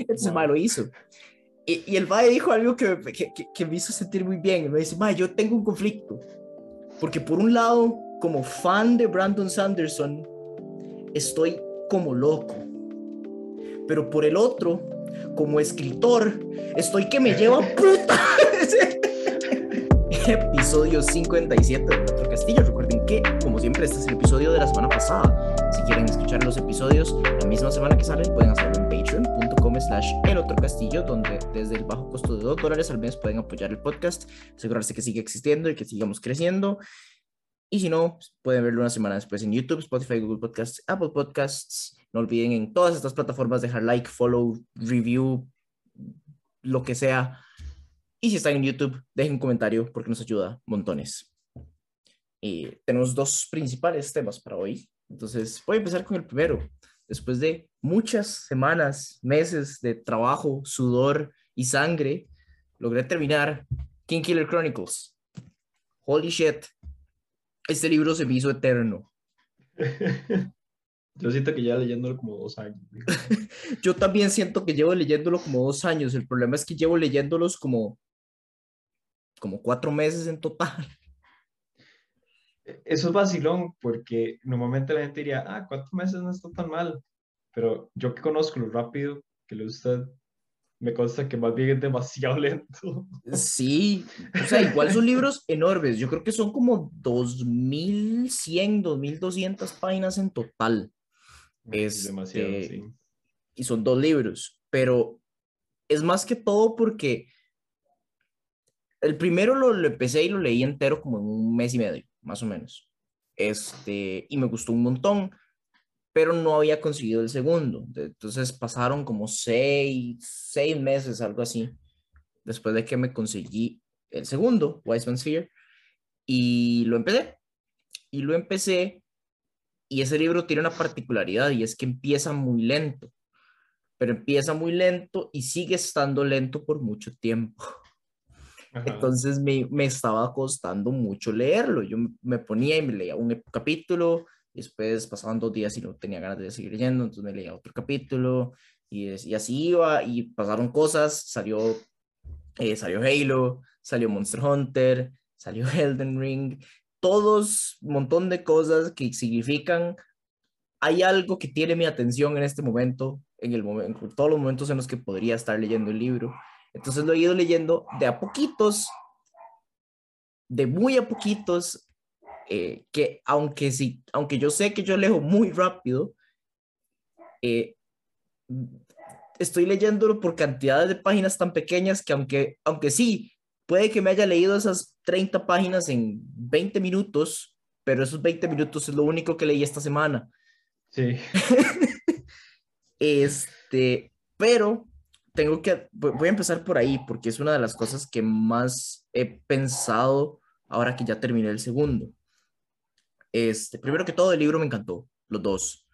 Entonces el mae lo hizo. Y, y el mae dijo algo que, que, que, me hizo sentir muy bien. Me dice, mae, yo tengo un conflicto. Porque por un lado, como fan de Brandon Sanderson, estoy como loco. Pero por el otro, como escritor, estoy que me lleva puta. episodio 57 de Nuestro Castillo. Recuerden que, como siempre, este es el episodio de la semana pasada. Si quieren escuchar los episodios la misma semana que salen, pueden hacerlo patreon.com slash el otro castillo, donde desde el bajo costo de 2 dólares al mes pueden apoyar el podcast, asegurarse que sigue existiendo y que sigamos creciendo. Y si no, pueden verlo una semana después en YouTube, Spotify, Google Podcasts, Apple Podcasts. No olviden en todas estas plataformas dejar like, follow, review, lo que sea. Y si están en YouTube, dejen un comentario porque nos ayuda montones. Y tenemos dos principales temas para hoy. Entonces, voy a empezar con el primero. Después de muchas semanas, meses de trabajo, sudor y sangre, logré terminar King Killer Chronicles. Holy shit, este libro se me hizo eterno. Yo siento que llevo leyéndolo como dos años. Yo también siento que llevo leyéndolo como dos años. El problema es que llevo leyéndolos como, como cuatro meses en total. Eso es vacilón, porque normalmente la gente diría, ah, cuatro meses no está tan mal. Pero yo que conozco lo rápido que le gusta me consta que más bien es demasiado lento. Sí, o sea, igual son libros enormes. Yo creo que son como 2100, 2200 páginas en total. Es demasiado, este, sí. Y son dos libros, pero es más que todo porque el primero lo, lo, empecé y lo leí entero como en un mes y medio, más o menos. Este, y me gustó un montón pero no había conseguido el segundo. Entonces pasaron como seis, seis meses, algo así, después de que me conseguí el segundo, Wise Man's Fear, y lo empecé. Y lo empecé, y ese libro tiene una particularidad, y es que empieza muy lento, pero empieza muy lento y sigue estando lento por mucho tiempo. Entonces me, me, estaba costando mucho leerlo. Yo me ponía y me leía un capítulo, después pasaban dos días y no tenía ganas de seguir leyendo, entonces me leía otro capítulo y, y así iba y pasaron cosas, salió, eh, salió Halo, salió Monster Hunter, salió Elden Ring, todos, un montón de cosas que significan, hay algo que tiene mi atención en este momento, en el momento, en todos los momentos en los que podría estar leyendo el libro. Entonces lo he ido leyendo de a poquitos, de muy a poquitos, eh, que aunque, sí, aunque yo sé que yo leo muy rápido, eh, estoy leyéndolo por cantidades de páginas tan pequeñas que aunque, aunque sí, puede que me haya leído esas 30 páginas en 20 minutos, pero esos 20 minutos es lo único que leí esta semana. Sí. este, pero tengo que, voy a empezar por ahí porque es una de las cosas que más he pensado ahora que ya terminé el segundo. Este, primero que todo, el libro me encantó, los dos.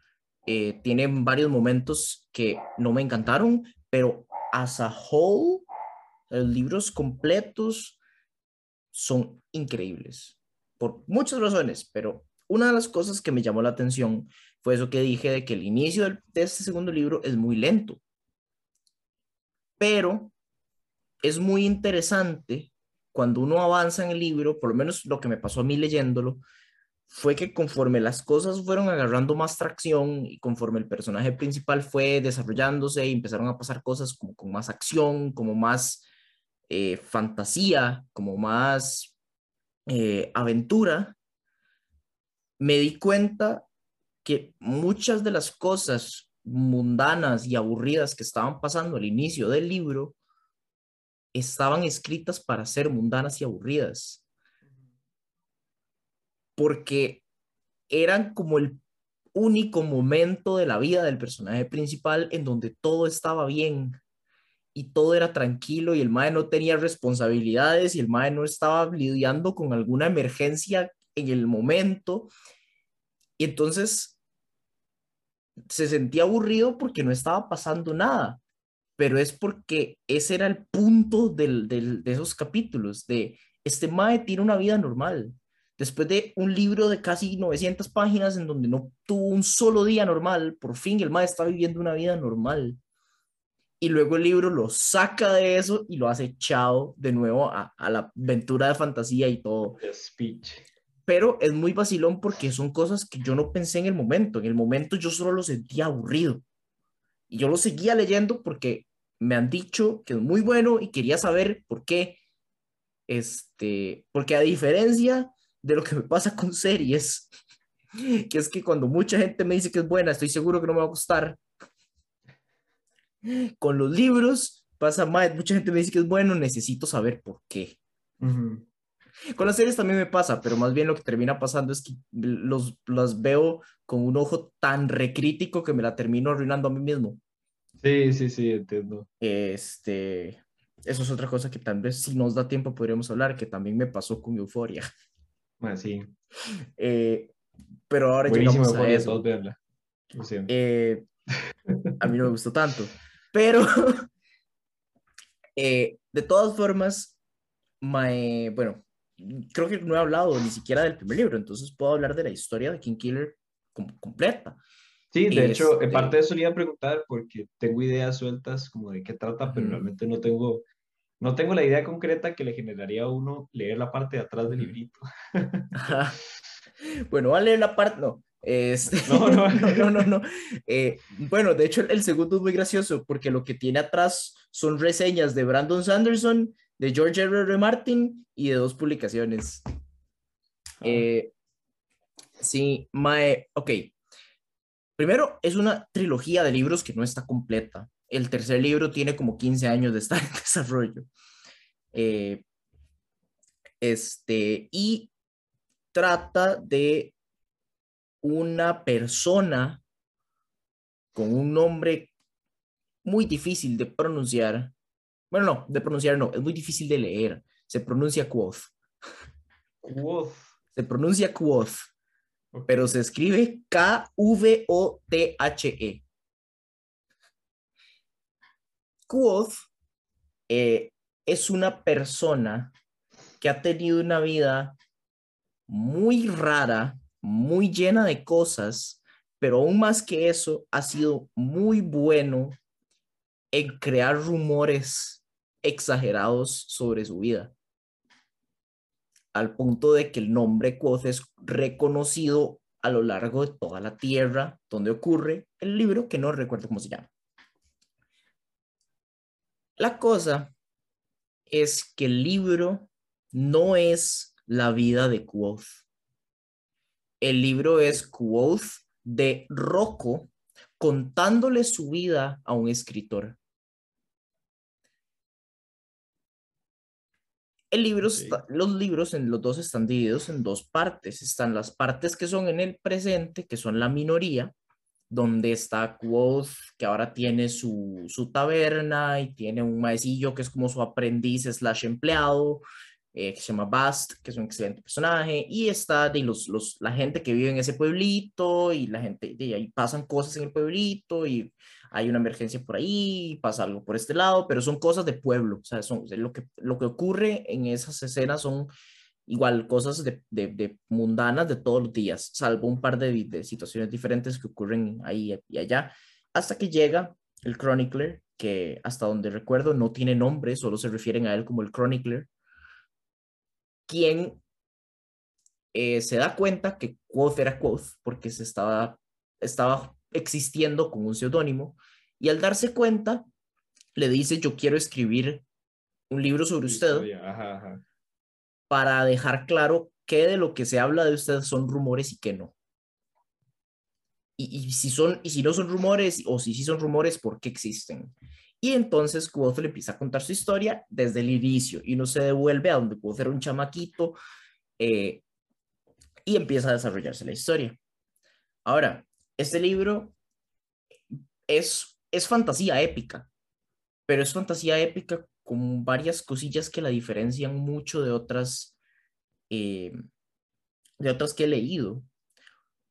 Eh, tienen varios momentos que no me encantaron, pero as a whole, los libros completos son increíbles, por muchas razones, pero una de las cosas que me llamó la atención fue eso que dije de que el inicio de este segundo libro es muy lento, pero es muy interesante cuando uno avanza en el libro, por lo menos lo que me pasó a mí leyéndolo, fue que conforme las cosas fueron agarrando más tracción y conforme el personaje principal fue desarrollándose y empezaron a pasar cosas como con más acción, como más eh, fantasía, como más eh, aventura, me di cuenta que muchas de las cosas mundanas y aburridas que estaban pasando al inicio del libro estaban escritas para ser mundanas y aburridas porque eran como el único momento de la vida del personaje principal en donde todo estaba bien y todo era tranquilo y el mae no tenía responsabilidades y el mae no estaba lidiando con alguna emergencia en el momento. Y entonces se sentía aburrido porque no estaba pasando nada pero es porque ese era el punto de esos capítulos de este mae tiene una vida normal Después de un libro de casi 900 páginas en donde no tuvo un solo día normal, por fin el maestro está viviendo una vida normal. y luego el libro lo saca de eso y lo hace echado de nuevo a, a la aventura de fantasía y todo. speech. Pero es muy vacilón porque son cosas que yo no pensé en el momento. En el momento yo solo lo sentía aburrido. Y yo lo seguía leyendo porque me han dicho que es muy bueno y quería saber por qué. Este, porque a diferencia de lo que me pasa con series, que es que cuando mucha gente me dice que es buena, estoy seguro que no me va a gustar. Con los libros pasa más, mucha gente me dice que es bueno, necesito saber por qué. Con las series también me pasa, pero más bien lo que termina pasando es que los, las veo con un ojo tan recrítico que me la termino arruinando a mí mismo. Sí, sí, sí, entiendo. Este, eso es otra cosa que tal vez si nos da tiempo podríamos hablar, que también me pasó con Euforia. Ah, sí. Eh, pero ahora llegamos a eso. Eh, a mí no me gustó tanto. Pero, eh, de todas formas, bueno, creo que no he hablado ni siquiera del primer libro, entonces puedo hablar de la historia de King Killer completa. Sí, de hecho, en parte de eso le iba a preguntar porque tengo ideas sueltas como de qué trata, pero realmente no tengo, no tengo la idea concreta que le generaría a uno leer la parte de atrás del librito. Bueno, va a leer la parte, no, este, no, no, no, no, no. Eh, bueno, de hecho, el, segundo es muy gracioso porque lo que tiene atrás son reseñas de Brandon Sanderson, de George R. R. Martin y de dos publicaciones. Ah. Eh, sí, Mae, ok. Primero, es una trilogía de libros que no está completa. El tercer libro tiene como 15 años de estar en desarrollo. Eh, este, y trata de una persona con un nombre muy difícil de pronunciar. Bueno, no, de pronunciar no, es muy difícil de leer. Se pronuncia Quoth. Quoth. Se pronuncia Quoth, pero se escribe K-V-O-T-H-E. Quoth eh, es una persona que ha tenido una vida muy rara muy llena de cosas, pero aún más que eso, ha sido muy bueno en crear rumores exagerados sobre su vida. Al punto de que el nombre Quoth es reconocido a lo largo de toda la tierra donde ocurre el libro, que no recuerdo cómo se llama. La cosa es que el libro no es la vida de Quoth el libro es Quoth de Rocco contándole su vida a un escritor. El libro los libros en los dos están divididos en dos partes. Están las partes que son en el presente, que son la minoría, donde está Quoth, que ahora tiene su, su taberna y tiene un maecillo que es como su aprendiz slash empleado, eh, que se llama Bast, que es un excelente personaje, y está de los, los, la gente que vive en ese pueblito, y la gente, de ahí pasan cosas en el pueblito, y hay una emergencia por ahí, pasa algo por este lado, pero son cosas de pueblo, o sea, son, lo, que, lo que ocurre en esas escenas son igual cosas de, de, de mundanas de todos los días, salvo un par de, de situaciones diferentes que ocurren ahí y allá, hasta que llega el Chronicler, que hasta donde recuerdo no tiene nombre, solo se refieren a él como el Chronicler, quien eh, se da cuenta que Quoth era Quoth porque se estaba, estaba existiendo con un seudónimo y al darse cuenta le dice yo quiero escribir un libro sobre usted para dejar claro qué de lo que se habla de usted son rumores y qué no. Y, si son, y si no son rumores o si sí son rumores, ¿por qué existen? Y entonces Quoth le empieza a contar su historia desde el inicio y no se devuelve a donde Quoth era un chamaquito eh, y empieza a desarrollarse la historia. Ahora, este libro es, es fantasía épica, pero es fantasía épica con varias cosillas que la diferencian mucho de otras, eh, de otras que he leído.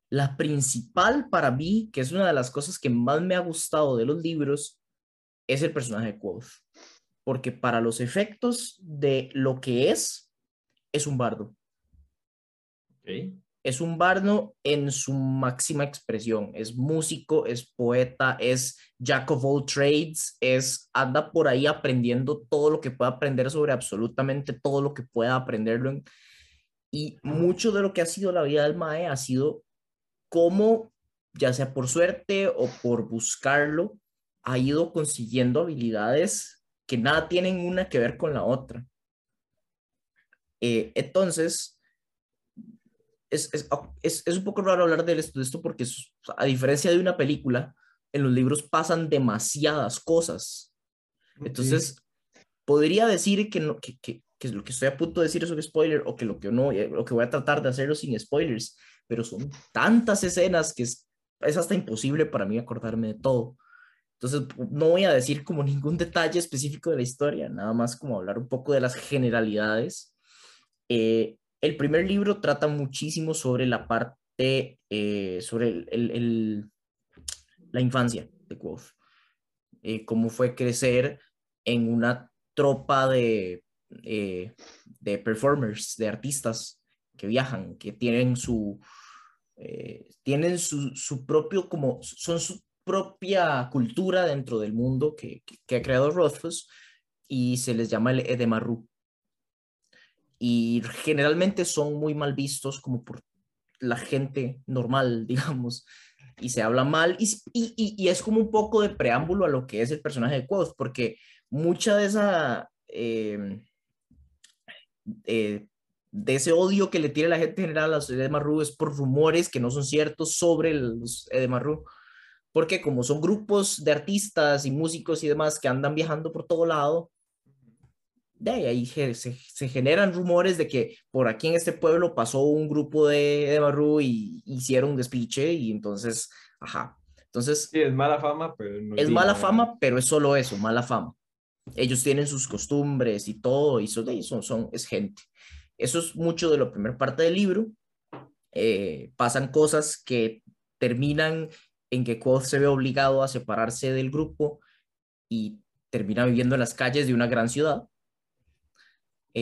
La principal para mí, que es una de las cosas que más me ha gustado de los libros, es el personaje de Quoth. Porque para los efectos de lo que es, es un bardo. Es un bardo en su máxima expresión. Es músico, es poeta, es jack of all trades, es anda por ahí aprendiendo todo lo que pueda aprender sobre absolutamente todo lo que pueda aprenderlo. y mucho de lo que ha sido la vida del Mae ha sido cómo, ya sea por suerte o por buscarlo, ha ido consiguiendo habilidades que nada tienen una que ver con la otra. Eh, entonces, es, es, es, un poco raro hablar de esto, de esto porque a diferencia de una película, en los libros pasan demasiadas cosas. Entonces, podría decir que, no, que, que, que, lo que estoy a punto de decir es un spoiler o que lo que no, eh, lo que voy a tratar de hacerlo sin spoilers, pero son tantas escenas que es, es hasta imposible para mí acordarme de todo. Entonces, no voy a decir como ningún detalle específico de la historia, nada más como hablar un poco de las generalidades. Eh, el primer libro trata muchísimo sobre la parte, eh, sobre el, la infancia de Quoth, eh, cómo fue crecer en una tropa de, eh, de performers, de artistas que viajan, que tienen su, tienen su, su, propio, como son su propia cultura dentro del mundo que, que, ha creado Rothfuss y se les llama el Edemarru y generalmente son muy mal vistos como por la gente normal, digamos, y se habla mal, y, y, y es como un poco de preámbulo a lo que es el personaje de Quoth, porque mucha de esa... Em, eh, de ese odio que le tiene la gente general a los Edemarru es por rumores que no son ciertos sobre los Edemarru, porque como son grupos de artistas y músicos y demás que andan viajando por todo lado, de ahí se, se, generan rumores de que por aquí en este pueblo pasó un grupo de, de Barru y hicieron un despiche y entonces, ajá. Entonces... Sí, es mala fama, pero no es mala fama, pero es solo eso, mala fama. Ellos tienen sus costumbres y todo, y son, son, son es gente. Eso es mucho de la primera parte del libro. Eh, pasan cosas que terminan en que Quoth se ve obligado a separarse del grupo y termina viviendo en las calles de una gran ciudad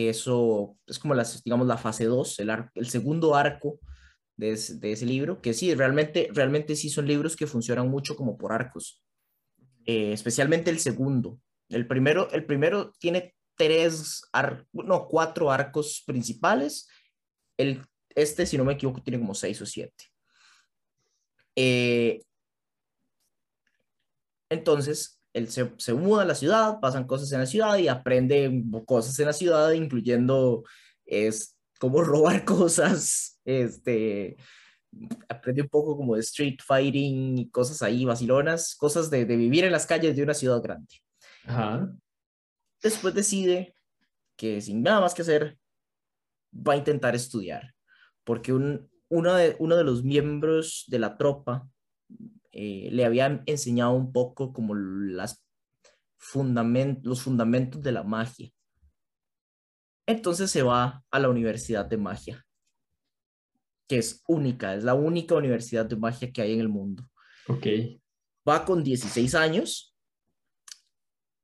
eso es como las, digamos, la fase 2, el, el segundo arco de, ese libro, que sí, realmente, realmente sí son libros que funcionan mucho como por arcos, eh, especialmente el segundo. El primero, el primero tiene tres, no, cuatro arcos principales. El, este, si no me equivoco, tiene como seis o siete. Eh, entonces, él se, muda a la ciudad, pasan cosas en la ciudad y aprende cosas en la ciudad, incluyendo es, cómo robar cosas, este, aprende un poco como de street fighting y cosas ahí, vacilonas, cosas de, vivir en las calles de una ciudad grande. Después decide que sin nada más que hacer, va a intentar estudiar, porque un, uno, de, uno de los miembros de la tropa eh, le habían enseñado un poco como las los fundamentos de la magia. Entonces se va a la Universidad de Magia, que es única, es la única universidad de magia que hay en el mundo. Ok. Va con 16 años,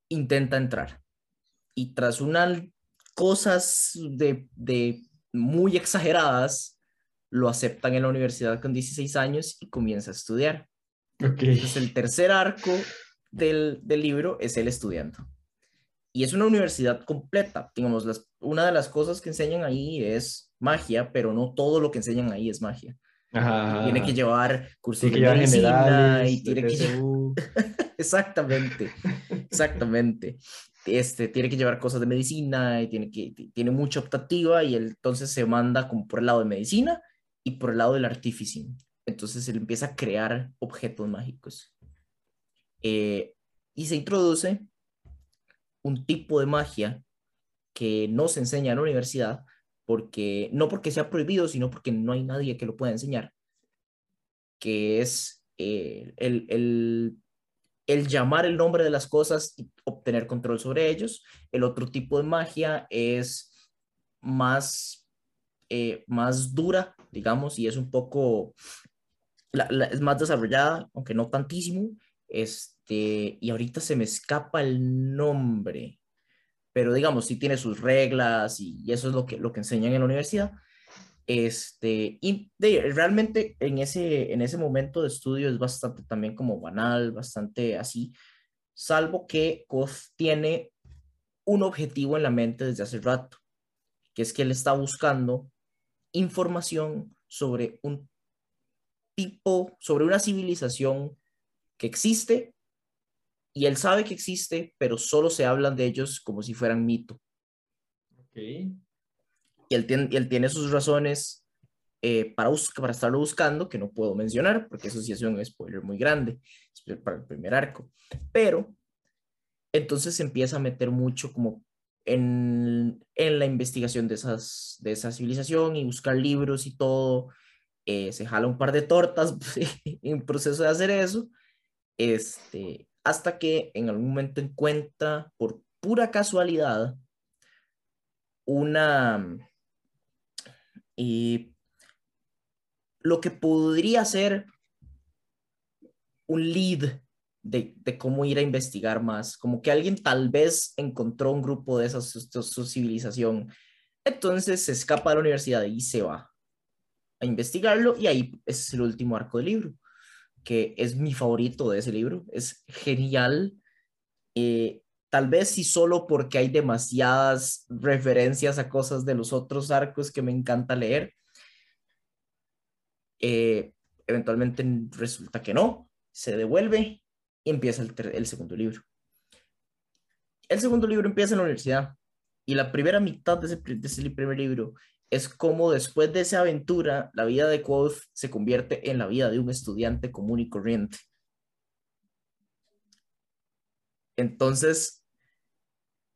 intenta entrar. Y tras unas cosas de, de muy exageradas, lo aceptan en la universidad con 16 años y comienza a estudiar. Entonces, el tercer arco del, del, libro es el estudiante. Y es una universidad completa. Digamos, las, una de las cosas que enseñan ahí es magia, pero no todo lo que enseñan ahí es magia. Tiene que llevar cursos de medicina y tiene que exactamente, exactamente. Este, tiene que llevar cosas de medicina y tiene, que, tiene mucha optativa y entonces se manda como por el lado de medicina y por el lado del artificing. Entonces él empieza a crear objetos mágicos. Eh, y se introduce un tipo de magia que no se enseña en la universidad, porque, no porque sea prohibido, sino porque no hay nadie que lo pueda enseñar, que es eh, el, el, llamar el nombre de las cosas y obtener control sobre ellos. El otro tipo de magia es más, eh, más dura, digamos, y es un poco es más desarrollada, aunque no tantísimo, este, y ahorita se me escapa el nombre, pero digamos, sí tiene sus reglas y, eso es lo que, lo que enseñan en la universidad. Este, y realmente en ese, en ese momento de estudio es bastante también como banal, bastante así, salvo que Koth tiene un objetivo en la mente desde hace rato, que es que él está buscando información sobre un tipo, sobre una civilización que existe y él sabe que existe, pero solo se hablan de ellos como si fueran mito. Y él tiene, él tiene sus razones eh, para, para estarlo buscando, que no puedo mencionar, porque eso sí es un spoiler muy grande para el primer arco. Pero entonces se empieza a meter mucho como en, en la investigación de, esas, de esa civilización y buscar libros y todo. Eh, se jala un par de tortas en proceso de hacer eso, este, hasta que en algún momento encuentra por pura casualidad una y lo que podría ser un lead de, cómo ir a investigar más, como que alguien tal vez encontró un grupo de esa su, civilización, entonces se escapa de la universidad y se va a investigarlo y ahí es el último arco del libro, que es mi favorito de ese libro, es genial. Eh, tal vez si solo porque hay demasiadas referencias a cosas de los otros arcos que me encanta leer. Eh, eventualmente resulta que no, se devuelve y empieza el, segundo libro. El segundo libro empieza en la universidad y la primera mitad de ese, de ese primer libro es como después de esa aventura, la vida de Quoth se convierte en la vida de un estudiante común y corriente. Entonces,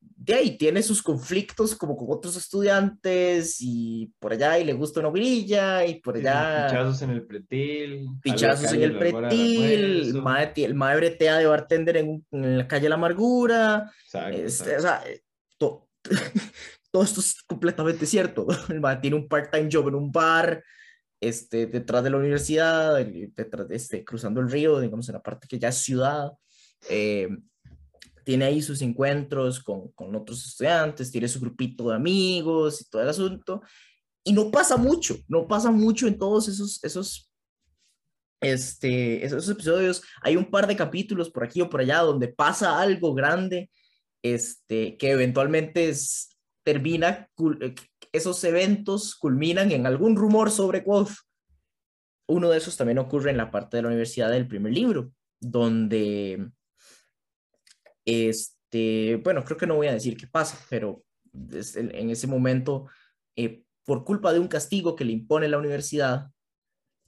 de ahí tiene sus conflictos como con otros estudiantes y por allá y le gusta una grilla y por allá. Pichazos en el pretil. Pichazos en el pretil. El madre, el bretea de bartender en, en, la calle La Amargura. Este, o sea, eh, todo, esto es completamente cierto. El madre tiene un part-time job en un bar. Este, detrás de la universidad, detrás de este, cruzando el río, digamos, en la parte que ya es ciudad. Eh, tiene ahí sus encuentros con, con, otros estudiantes, tiene su grupito de amigos y todo el asunto. Y no pasa mucho, no pasa mucho en todos esos, esos, este, esos episodios. Hay un par de capítulos por aquí o por allá donde pasa algo grande este, que eventualmente es, termina, eh, esos eventos culminan en algún rumor sobre Quoth. Uno de esos también ocurre en la parte de la universidad del primer libro, donde este, bueno, creo que no voy a decir qué pasa, pero en ese momento, eh, por culpa de un castigo que le impone la universidad,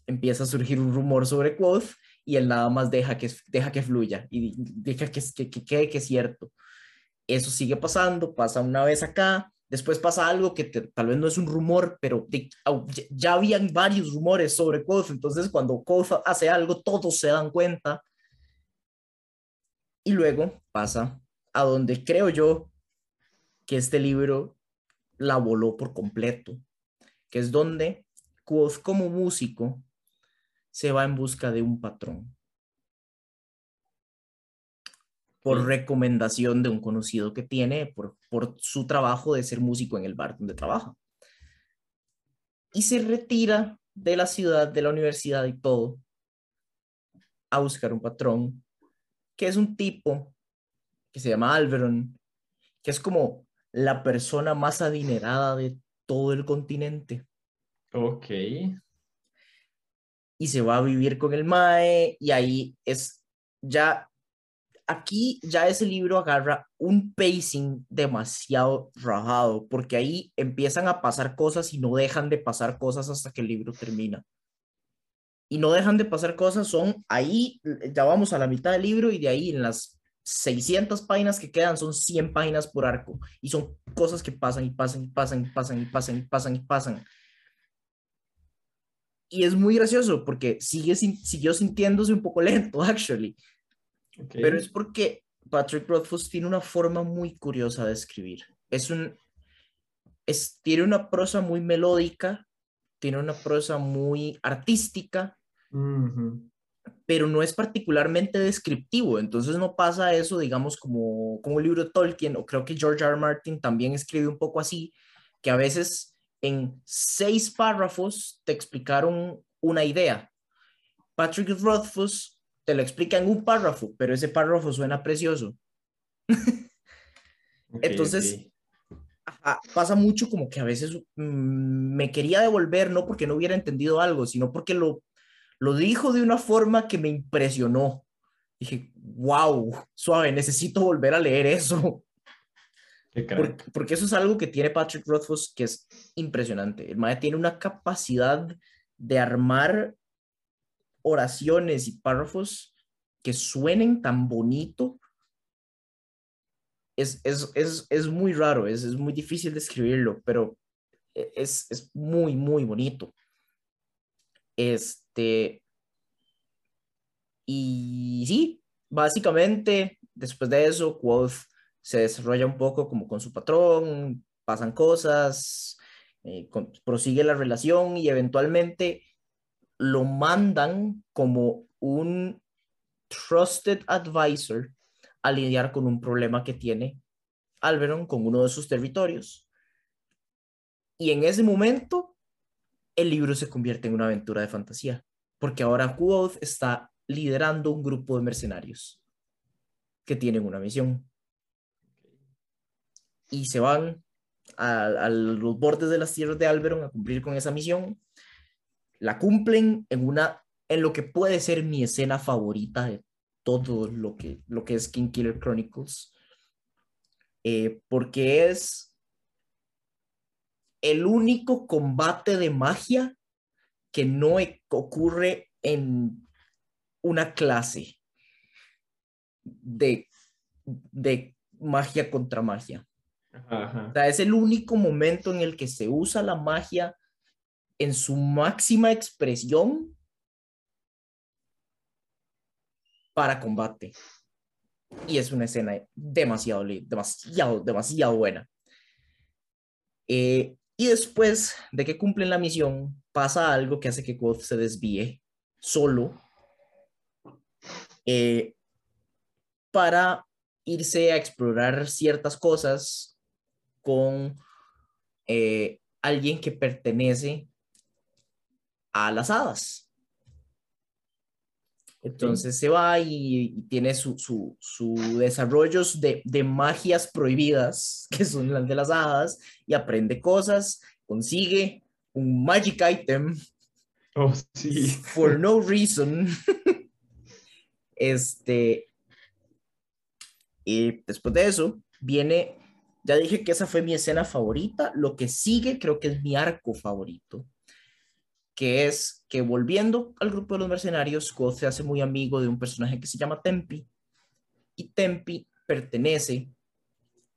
empieza a surgir un rumor sobre Quoth y él nada más deja que, deja que fluya y deja que, que, que quede que es cierto. Eso sigue pasando, pasa una vez acá, después pasa algo que tal vez no es un rumor, pero ya habían varios rumores sobre Quoth, entonces cuando Quoth hace algo, todos se dan cuenta y luego pasa a donde creo yo que este libro la voló por completo, que es donde Quoth como músico se va en busca de un patrón. Por recomendación de un conocido que tiene, por, por su trabajo de ser músico en el bar donde trabaja. Y se retira de la ciudad, de la universidad y todo, a buscar un patrón que es un tipo que se llama Alveron, que es como la persona más adinerada de todo el continente. Ok. Y se va a vivir con el Mae y ahí es ya, aquí ya ese libro agarra un pacing demasiado rajado, porque ahí empiezan a pasar cosas y no dejan de pasar cosas hasta que el libro termina y no dejan de pasar cosas, son ahí, ya vamos a la mitad del libro y de ahí en las 600 páginas que quedan son 100 páginas por arco y son cosas que pasan y pasan y pasan y pasan y pasan y pasan y pasan. Y es muy gracioso porque sigue, siguió sintiéndose un poco lento, actually. Pero es porque Patrick Rothfuss tiene una forma muy curiosa de escribir. Es un, es, tiene una prosa muy melódica, tiene una prosa muy artística, pero no es particularmente descriptivo, entonces no pasa eso, digamos, como, como un libro de Tolkien, o creo que George R. R. Martin también escribe un poco así, que a veces en seis párrafos te explicaron una idea. Patrick Rothfuss te lo explica en un párrafo, pero ese párrafo suena precioso. Entonces, pasa mucho como que a veces mm, me quería devolver, no porque no hubiera entendido algo, sino porque lo, lo dijo de una forma que me impresionó. Dije, wow, suave, necesito volver a leer eso. Porque, eso es algo que tiene Patrick Rothfuss que es impresionante. El maestro tiene una capacidad de armar oraciones y párrafos que suenen tan bonito. Es, es, es, es muy raro, es, es, muy difícil describirlo, pero e, es, es muy, muy bonito. Este. Y sí, básicamente, después de eso, Quoth se desarrolla un poco como con su patrón, pasan cosas, eh, prosigue la relación y eventualmente lo mandan como un trusted advisor a lidiar con un problema que tiene Alberon con uno de sus territorios. Y en ese momento, el libro se convierte en una aventura de fantasía, porque ahora Quoth está liderando un grupo de mercenarios que tienen una misión y se van a, los bordes de las tierras de Alberon a cumplir con esa misión. La cumplen en, una, en lo que puede ser mi escena favorita de todo lo que, lo que es King Killer Chronicles, eh, porque es el único combate de magia que no e, ocurre en una clase de, de magia contra magia. O sea, es el único momento en el que se usa la magia en su máxima expresión para combate. Y es una escena demasiado, demasiado, demasiado buena. Eh, y después de que cumplen la misión, pasa algo que hace que God se desvíe solo eh, para irse a explorar ciertas cosas con eh, alguien que pertenece a las hadas. Entonces se va y, tiene su, su, su desarrollos de, de, magias prohibidas, que son las de las hadas, y aprende cosas, consigue un magic item. Oh, sí. For no reason. este. Y después de eso, viene ya dije que esa fue mi escena favorita. Lo que sigue creo que es mi arco favorito, que es que volviendo al grupo de los mercenarios, God se hace muy amigo de un personaje que se llama Tempi. Y Tempi pertenece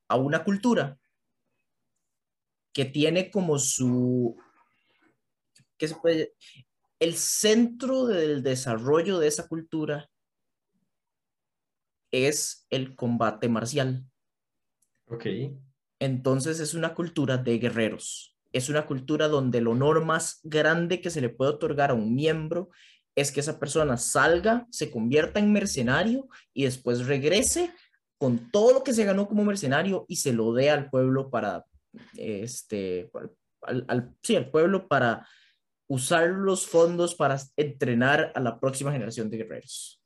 a una cultura que tiene como su... ¿Qué se puede...? El centro del desarrollo de esa cultura es el combate marcial. Ok. Entonces es una cultura de guerreros. Es una cultura donde el honor más grande que se le puede otorgar a un miembro es que esa persona salga, se convierta en mercenario y después regrese con todo lo que se ganó como mercenario y se lo dé al pueblo para, este, al, sí, al pueblo para usar los fondos para entrenar a la próxima generación de guerreros.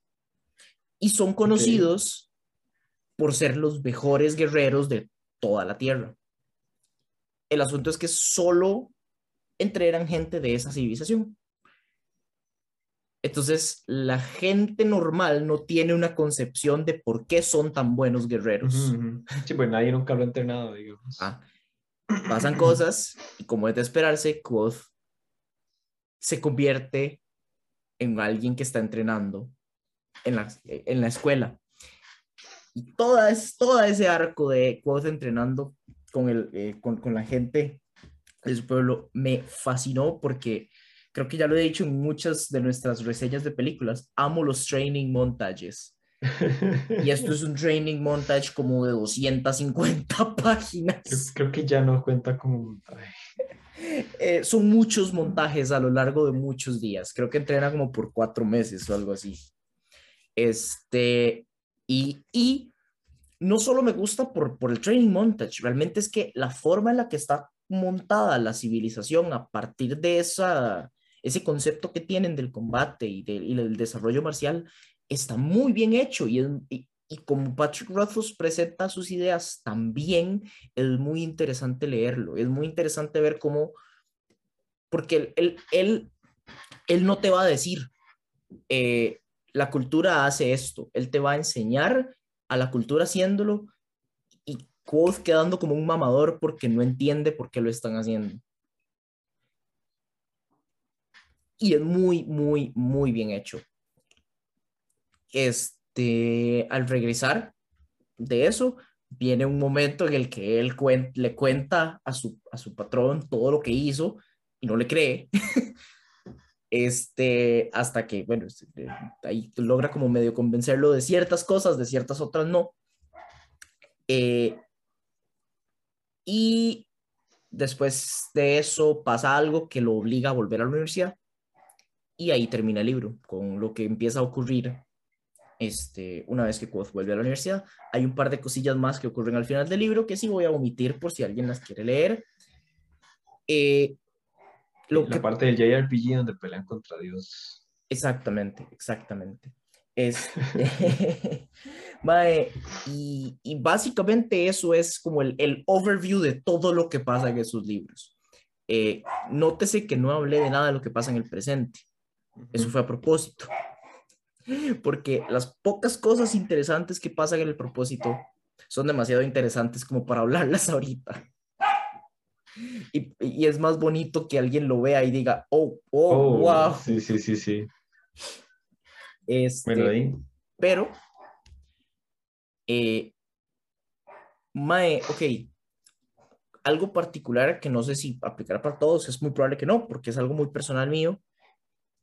Y son conocidos por ser los mejores guerreros de toda la tierra. El asunto es que solo entrenan gente de esa civilización. Entonces, la gente normal no tiene una concepción de por qué son tan buenos guerreros. Sí, pues nadie nunca lo ha entrenado, digamos. Ah, pasan cosas y como es de esperarse, Quoth se convierte en alguien que está entrenando en la, en la escuela y es, toda ese arco de Quoth entrenando con, el, eh, con, con, la gente de su pueblo me fascinó porque creo que ya lo he dicho en muchas de nuestras reseñas de películas, amo los training montages. Y esto es un training montage como de 250 páginas. Creo, que ya no cuenta como montaje. Eh, son muchos montajes a lo largo de muchos días. Creo que entrena como por cuatro meses o algo así. Este, y, no solo me gusta por, por el training montage, realmente es que la forma en la que está montada la civilización a partir de esa, ese concepto que tienen del combate y del, desarrollo marcial está muy bien hecho y, y, como Patrick Rothfuss presenta sus ideas también, es muy interesante leerlo, es muy interesante ver cómo, porque él, él, él, no te va a decir, eh, la cultura hace esto, él te va a enseñar a la cultura haciéndolo y Quoth quedando como un mamador porque no entiende por qué lo están haciendo. Y es muy, muy, muy bien hecho. Este, al regresar de eso, viene un momento en el que él le cuenta a su, a su patrón todo lo que hizo y no le cree. este, hasta que, bueno, este, ahí logra como medio convencerlo de ciertas cosas, de ciertas otras no. Eh, y después de eso pasa algo que lo obliga a volver a la universidad y ahí termina el libro, con lo que empieza a ocurrir este, una vez que Quoth vuelve a la universidad. Hay un par de cosillas más que ocurren al final del libro que sí voy a omitir por si alguien las quiere leer. Eh, la parte del JRPG donde pelean contra Dios. Exactamente, exactamente. Es, y, y, básicamente eso es como el, el, overview de todo lo que pasa en esos libros. Eh, nótese que no hablé de nada de lo que pasa en el presente. Eso fue a propósito. Porque las pocas cosas interesantes que pasan en el propósito son demasiado interesantes como para hablarlas ahorita. Y, es más bonito que alguien lo vea y diga, oh, oh, wow. Oh, sí, sí, sí, sí. Este, bueno, ahí. Pero, eh, Mae, ok, algo particular que no sé si aplicará para todos, es muy probable que no, porque es algo muy personal mío.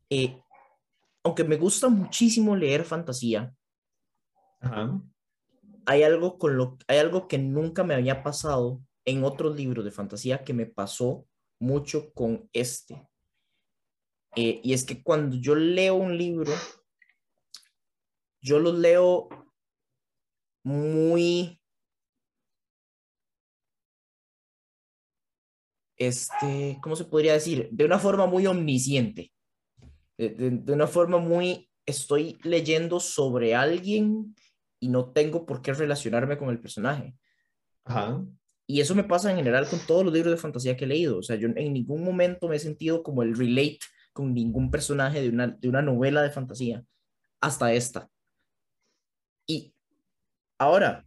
Eh, aunque me gusta muchísimo leer fantasía, hay algo con lo, hay algo que nunca me había pasado en otros libros de fantasía que me pasó mucho con este. Eh, y es que cuando yo leo un libro, yo lo leo muy... Este, ¿cómo se podría decir? De una forma muy omnisciente. de una forma muy... Estoy leyendo sobre alguien y no tengo por qué relacionarme con el personaje. Ajá. Y eso me pasa en general con todos los libros de fantasía que he leído. O sea, yo en ningún momento me he sentido como el relate con ningún personaje de una, de una novela de fantasía hasta esta. Y ahora,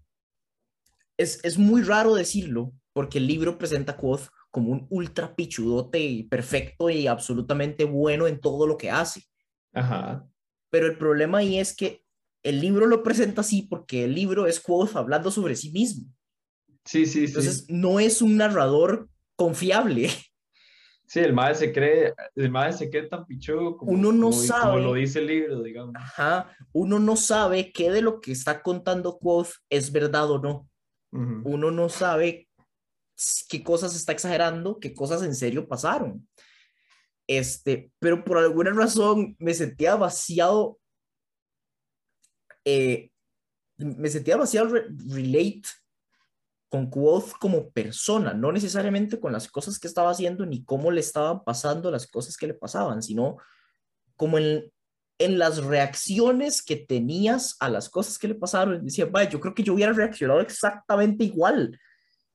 es, es muy raro decirlo porque el libro presenta a Quoth como un ultra pichudote y perfecto y absolutamente bueno en todo lo que hace. Ajá. Pero el problema ahí es que el libro lo presenta así porque el libro es Quoth hablando sobre sí mismo. Sí, sí, Entonces, no es un narrador confiable. Sí, el madre se cree, el madre se cree tan pichudo como, uno no sabe, lo dice el libro, digamos. Ajá, uno no sabe qué de lo que está contando Quoth es verdad o no. Uno no sabe qué cosas está exagerando, qué cosas en serio pasaron. Este, pero por alguna razón me sentía vaciado, eh, me sentía demasiado relate con Quoth como persona, no necesariamente con las cosas que estaba haciendo ni cómo le estaban pasando las cosas que le pasaban, sino como en, en las reacciones que tenías a las cosas que le pasaron. Decía, vaya, yo creo que yo hubiera reaccionado exactamente igual,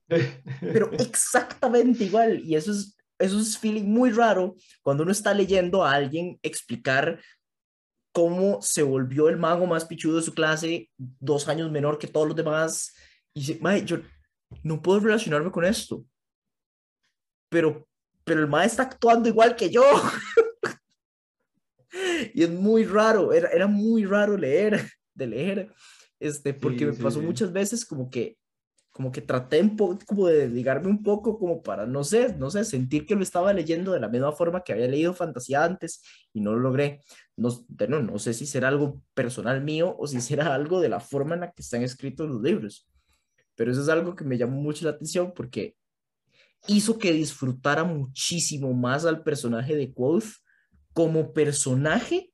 pero exactamente igual. Y eso es, eso es feeling muy raro cuando uno está leyendo a alguien explicar cómo se volvió el mago más pichudo de su clase, dos años menor que todos los demás. Y dice, yo no puedo relacionarme con esto. Pero, pero el maestro está actuando igual que yo. y es muy raro, era, era, muy raro leer, de leer, este, porque me pasó muchas veces como que, como que traté un poco, como de ligarme un poco, como para, no sé, no sé, sentir que lo estaba leyendo de la misma forma que había leído fantasía antes y no lo logré. No, no, no sé si será algo personal mío o si será algo de la forma en la que están escritos los libros pero eso es algo que me llamó mucho la atención porque hizo que disfrutara muchísimo más al personaje de Quoth como personaje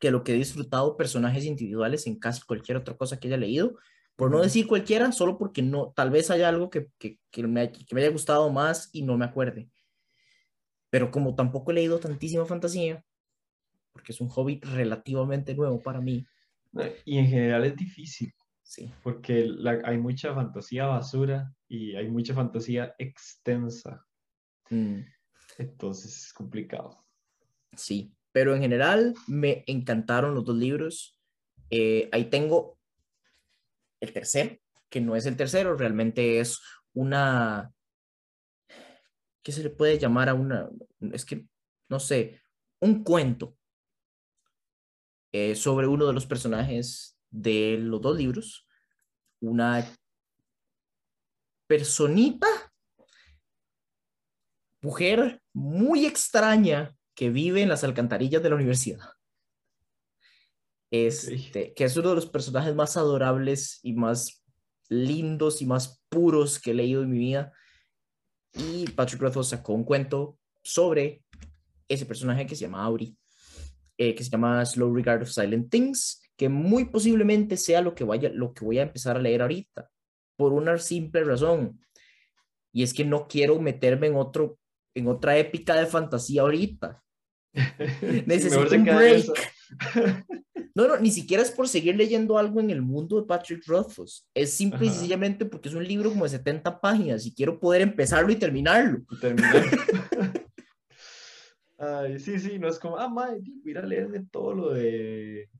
que lo que he disfrutado personajes individuales en casi cualquier otra cosa que haya leído, Por no decir cualquiera, solo porque no, tal vez haya algo que, que, que, me, que me haya gustado más y no me acuerde. Pero como tampoco he leído tantísima fantasía, porque es un hobby relativamente nuevo para mí. Y en general es difícil. Sí. Porque hay mucha fantasía basura y hay mucha fantasía extensa. Mm. Entonces es complicado. Sí, pero en general me encantaron los dos libros. Eh, ahí tengo el tercero, que no es el tercero, realmente es una, ¿qué se le puede llamar a una? Es que, no sé, un cuento eh, sobre uno de los personajes de los dos libros, una personita, mujer muy extraña que vive en las alcantarillas de la universidad. Este, que es uno de los personajes más adorables y más lindos y más puros que he leído en mi vida. Y Patrick Rothfuss sacó un cuento sobre ese personaje que se llama Auri, eh, que se llama Slow Regard of Silent Things, que muy posiblemente sea lo que, vaya, lo que voy a empezar a leer ahorita, por una simple razón. Y es que no quiero meterme en, otro, en otra épica de fantasía ahorita. Necesito un break. No, no, ni siquiera es por seguir leyendo algo en el mundo de Patrick Rothfuss. Es simple y sencillamente porque es un libro como de 70 páginas y quiero poder empezarlo y terminarlo. Ay, sí, sí, no es como, ah, madre, voy a leer de todo lo de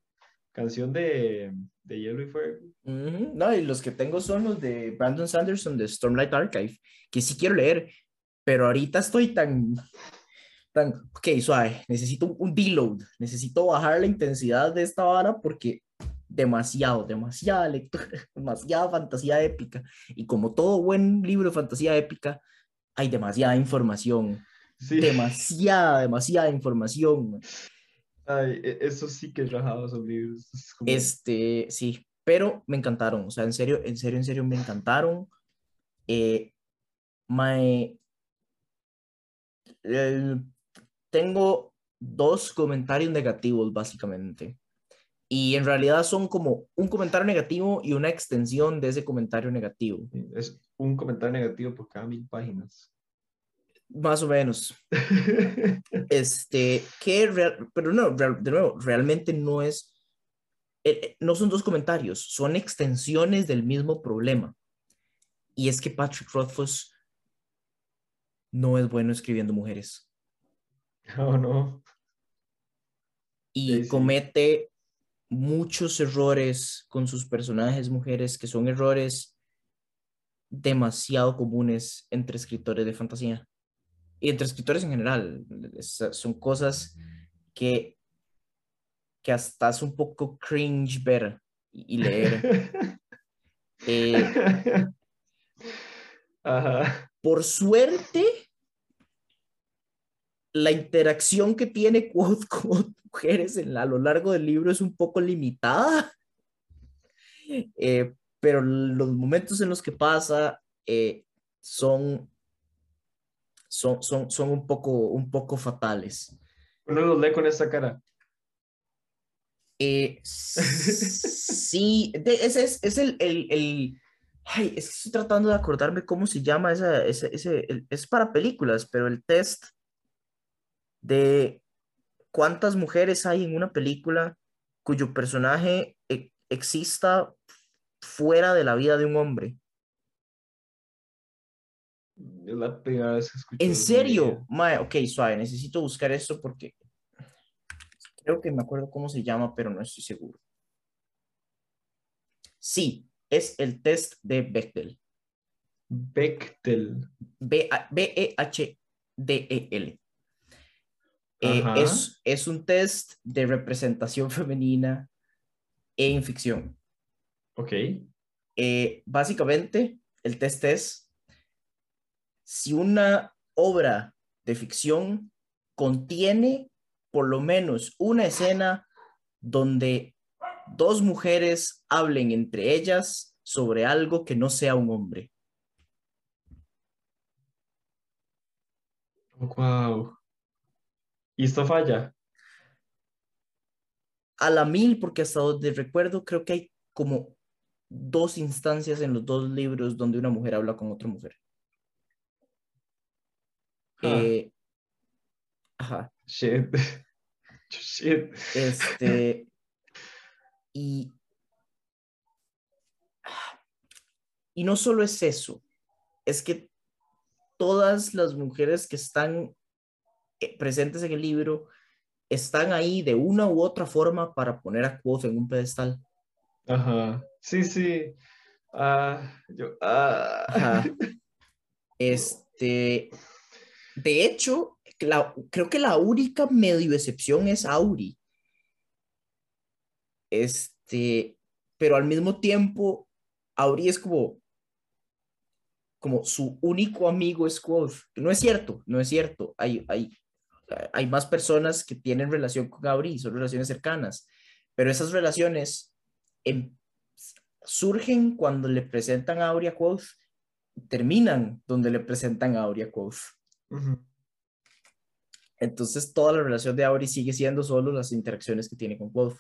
canción de, de Hielo y Fuego. No, y los que tengo son los de Brandon Sanderson de Stormlight Archive, que sí quiero leer, pero ahorita estoy tan tan, ok, suave, necesito un deload, necesito bajar la intensidad de esta vara porque demasiado, demasiada lectura, demasiada fantasía épica. Y como todo buen libro de fantasía épica, hay demasiada información. Demasiada, demasiada información. Ay, e, eso sí que es rajado esos libros. Este, sí, pero me encantaron. O sea, en serio, en serio, en serio, me encantaron. Eh, my, el tengo dos comentarios negativos, básicamente. Y en realidad son como un comentario negativo y una extensión de ese comentario negativo. Es un comentario negativo por cada mil páginas. Más o menos. este, que pero no, de nuevo, realmente no es, eh, eh, no son dos comentarios, son extensiones del mismo problema. Y es que Patrick Rothfuss no es bueno escribiendo mujeres. Oh, no. Y comete muchos errores con sus personajes mujeres que son errores demasiado comunes entre escritores de fantasía y entre escritores en general. son cosas que, que hasta es un poco cringe ver y, leer. Eh, por suerte, la interacción que tiene Quoth con mujeres en, a lo largo del libro es un poco limitada, eh, pero los momentos en los que pasa eh, son, son, son, son un, poco, un poco fatales. Uno los lee con esa cara. Eh, sí, ese es, es el, el, el, Ay, es que estoy tratando de acordarme cómo se llama esa, ese, ese es para películas, pero el test de cuántas mujeres hay en una película cuyo personaje e, exista fuera de la vida de un hombre. Es la primera vez que escucho. ¿En serio? Mae, ok, suave, necesito buscar esto porque creo que me acuerdo cómo se llama, pero no estoy seguro. Sí, es el test de Bechtel. Bechtel. B-E-H-D-E-L. Eh, es, es un test de representación femenina en ficción. Ok. Eh, básicamente, el test es si una obra de ficción contiene por lo menos una escena donde dos mujeres hablen entre ellas sobre algo que no sea un hombre. Wow. ¿Y esto falla? A la mil, porque hasta donde recuerdo, creo que hay como dos instancias en los dos libros donde una mujer habla con otra mujer. Ah. Eh, ajá. Shit. Shit. Este. Y. Y no solo es eso, es que todas las mujeres que están eh, presentes en el libro están ahí de una u otra forma para poner a Quoth en un pedestal. Ajá. Sí, sí. Ah, yo. Ah. Ajá. Este. De hecho, creo que la única medio excepción es Auri. Este, pero al mismo tiempo, Auri es como, como su único amigo es Quoth. No es cierto, no es cierto. Hay, hay, hay más personas que tienen relación con Auri, son relaciones cercanas, pero esas relaciones em- surgen cuando le presentan a Auri a Quoth, terminan donde le presentan a Auri a Entonces, toda la relación de Auri sigue siendo solo las interacciones que tiene con Quoth.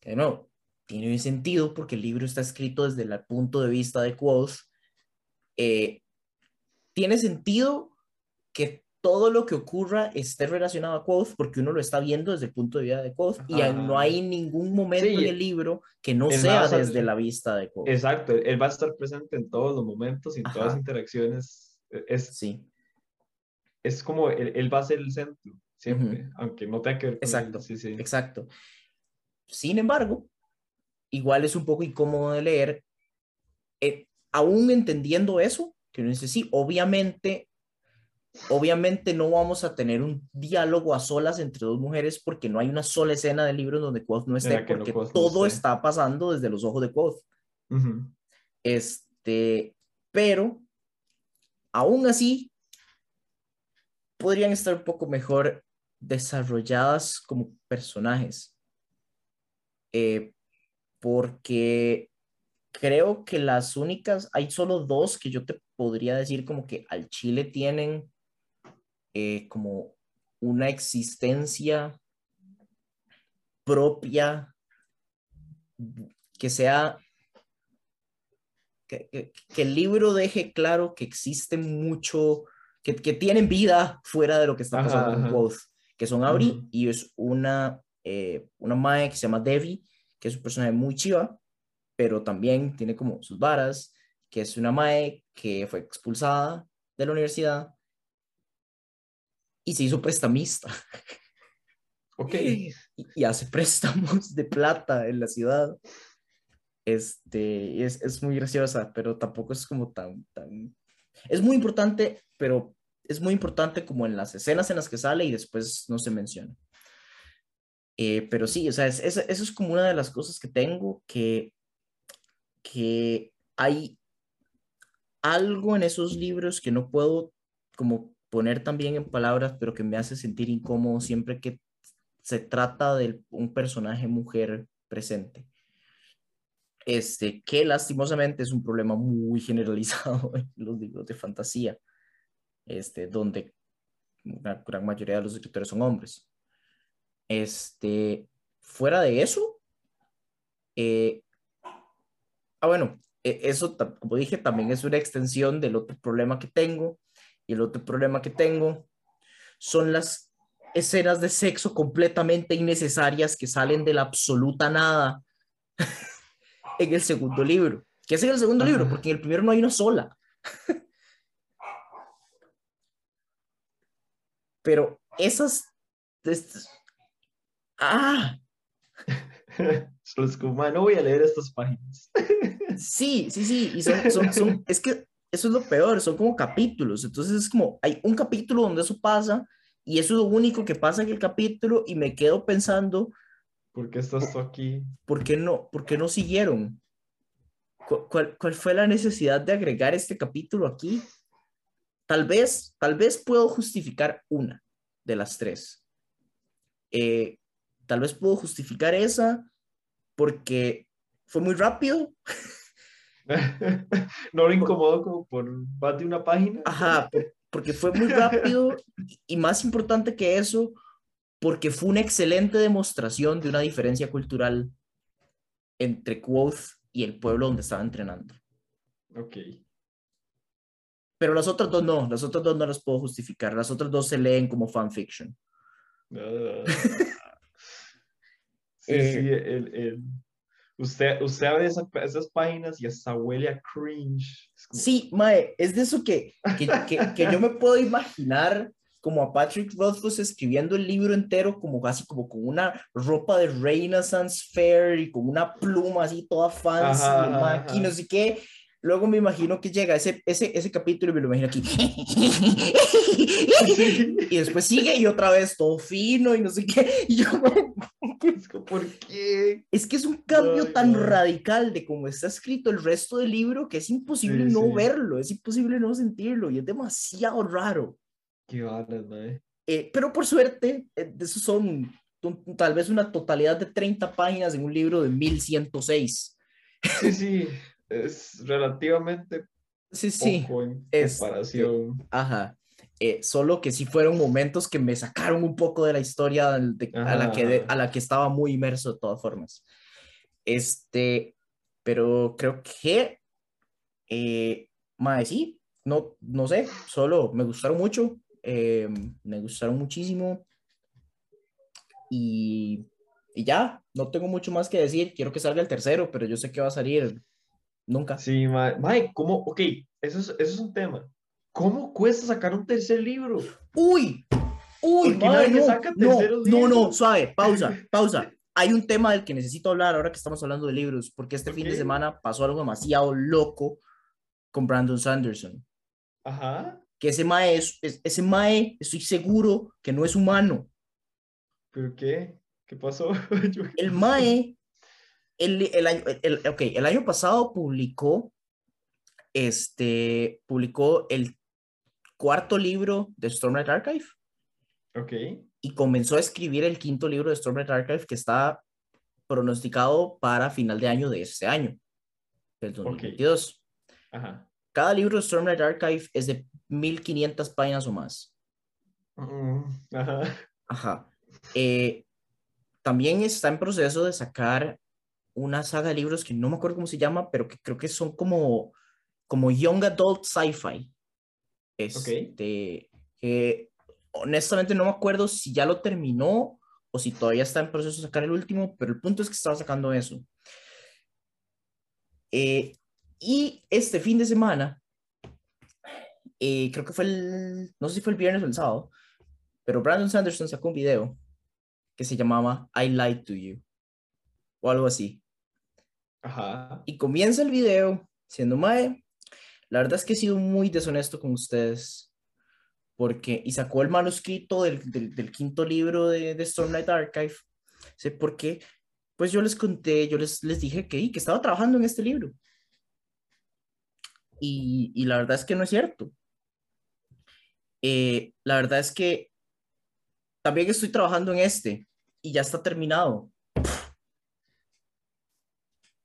Que no, tiene sentido porque el libro está escrito desde el punto de vista de Quoth. Eh, tiene sentido que todo lo que ocurra esté relacionado a Quoth porque uno lo está viendo desde el punto de vista de Quoth y Ajá. no hay ningún momento Sí, en el libro que no sea desde la vista de Quoth. Exacto, él va a estar presente en todos los momentos y en todas las Ajá. interacciones. Es, Sí, es como él, él va a ser el centro, siempre, aunque no tenga que ver con él. Exacto, Sí, sí. exacto. Sin embargo, igual es un poco incómodo de leer, eh, aún entendiendo eso, que uno dice, sí, obviamente, obviamente no vamos a tener un diálogo a solas entre dos mujeres porque no hay una sola escena del libro en donde Quoth no esté, no porque no todo esté. está pasando desde los ojos de Quoth. Este, pero aún así podrían estar un poco mejor desarrolladas como personajes. Eh, porque creo que las únicas, hay solo dos que yo te podría decir como que al Chile tienen eh, como una existencia propia que sea que, que- que el libro deje claro que existe mucho, que, que tienen vida fuera de lo que está Ajá, pasando con ajá. Quoth, que son Ujú. y es una, eh, una mae que se llama Devi, que es un personaje muy chiva, pero también tiene como sus varas, que es una mae que fue expulsada de la universidad y se hizo prestamista Ok. y, y hace préstamos de plata en la ciudad. Este, es, es muy graciosa, pero tampoco es como tan, tan... Es muy importante, pero es muy importante como en las escenas en las que sale y después no se menciona. Eh, pero sí, o sea, es- es- eso es como una de las cosas que tengo, que, que hay algo en esos libros que no puedo como poner también en palabras, pero que me hace sentir incómodo siempre que se trata de un personaje mujer presente. Este, que lastimosamente es un problema muy generalizado en los libros de fantasía, este, donde una gran mayoría de los escritores son hombres. Este, fuera de eso, eh, ah, bueno, e- eso, como dije, también es una extensión del otro problema que tengo, y el otro problema que tengo son las escenas de sexo completamente innecesarias que salen de la absoluta nada en el segundo libro. ¿Qué es en el segundo libro? Ajá. Porque en el primero no hay una sola. Pero esas... es- ah, es como, "Ma, no voy a leer estas páginas. sí, sí, sí. Y son, son, son- es que eso es lo peor, son como capítulos. Entonces es como, hay un capítulo donde eso pasa y eso es lo único que pasa en el capítulo y me quedo pensando, ¿Por qué estás tú aquí? ¿por qué no, por qué no siguieron? ¿Cu- ¿Cuál, cuál fue la necesidad de agregar este capítulo aquí? Tal vez, tal vez puedo justificar una de las tres. Eh, tal vez puedo justificar esa porque fue muy rápido. no lo incomodo como por más de una página. Ajá, por- porque fue muy rápido y más importante que eso, porque fue una excelente demostración de una diferencia cultural entre Quoth y el pueblo donde estaba entrenando. Ok. Pero las otras dos no, las otras dos no las puedo justificar. Las otras dos se leen como fanfiction. Ah. sí, sí, eh, el, el, Usted, usted abre esas páginas y hasta huele a cringe. Sí, Mae, es de eso que, que, que, yo me puedo imaginar como a Patrick Rothfuss escribiendo el libro entero como casi como con una ropa de Renaissance Fair y con una pluma así toda fancy, aquí no sé qué, Luego me imagino que llega ese, ese, ese capítulo y me lo imagino aquí. y después sigue y otra vez todo fino y no sé qué. Y yo, ¿por qué? Es que es un cambio tan radical de cómo está escrito el resto del libro que es imposible no verlo, es imposible no sentirlo y es demasiado raro. Qué balas, eh, pero por suerte, eh, esos son tal vez una totalidad de 30 páginas en un libro de 1106. Sí, sí es relativamente sí, sí. poco en comparación. ajá. Eh, solo que sí fueron momentos que me sacaron un poco de la historia a, la que, a la que estaba muy inmerso de todas formas. Este, pero creo que, eh, más sí, no, no sé, solo me gustaron mucho, eh, me gustaron muchísimo y, y ya, no tengo mucho más que decir, quiero que salga el tercero, pero yo sé que va a salir Nunca. Sí, Mike, ¿cómo? Ok, eso es, eso es un tema. ¿Cómo cuesta sacar un tercer libro? Uy, uy, mae, no, saca no, no, no, suave, pausa, pausa. Hay un tema del que necesito hablar ahora que estamos hablando de libros, porque este fin de semana pasó algo demasiado loco con Brandon Sanderson. Ajá. Que ese mae, es, ese mae, estoy seguro que no es humano. ¿Pero qué? ¿Qué pasó? el mae el, el, año, el, okay, el año pasado publicó, este, publicó el cuarto libro de Stormlight Archive. Ok. Y comenzó a escribir el quinto libro de Stormlight Archive que está pronosticado para final de año de este año, del 2022. Ajá. Cada libro de Stormlight Archive es de 1500 páginas o más. Mm, ajá. Ajá. Eh, también está en proceso de sacar una saga de libros que no me acuerdo cómo se llama, pero que creo que son como, como Young Adult Sci-Fi. Este, honestamente no me acuerdo si ya lo terminó o si todavía está en proceso de sacar el último, pero el punto es que estaba sacando eso. Eh, y este fin de semana, eh, creo que fue el, no sé si fue el viernes o el sábado, pero Brandon Sanderson sacó un video que se llamaba I Lied to You o algo así. Y comienza el video siendo Mae. La verdad es que he sido muy deshonesto con ustedes. Porque, y sacó el manuscrito del, del, quinto libro de, de Stormlight Archive. Sé por qué. Pues yo les conté, yo les, les dije que, que estaba trabajando en este libro. Y, y la verdad es que no es cierto. Eh, la verdad es que también estoy trabajando en este y ya está terminado.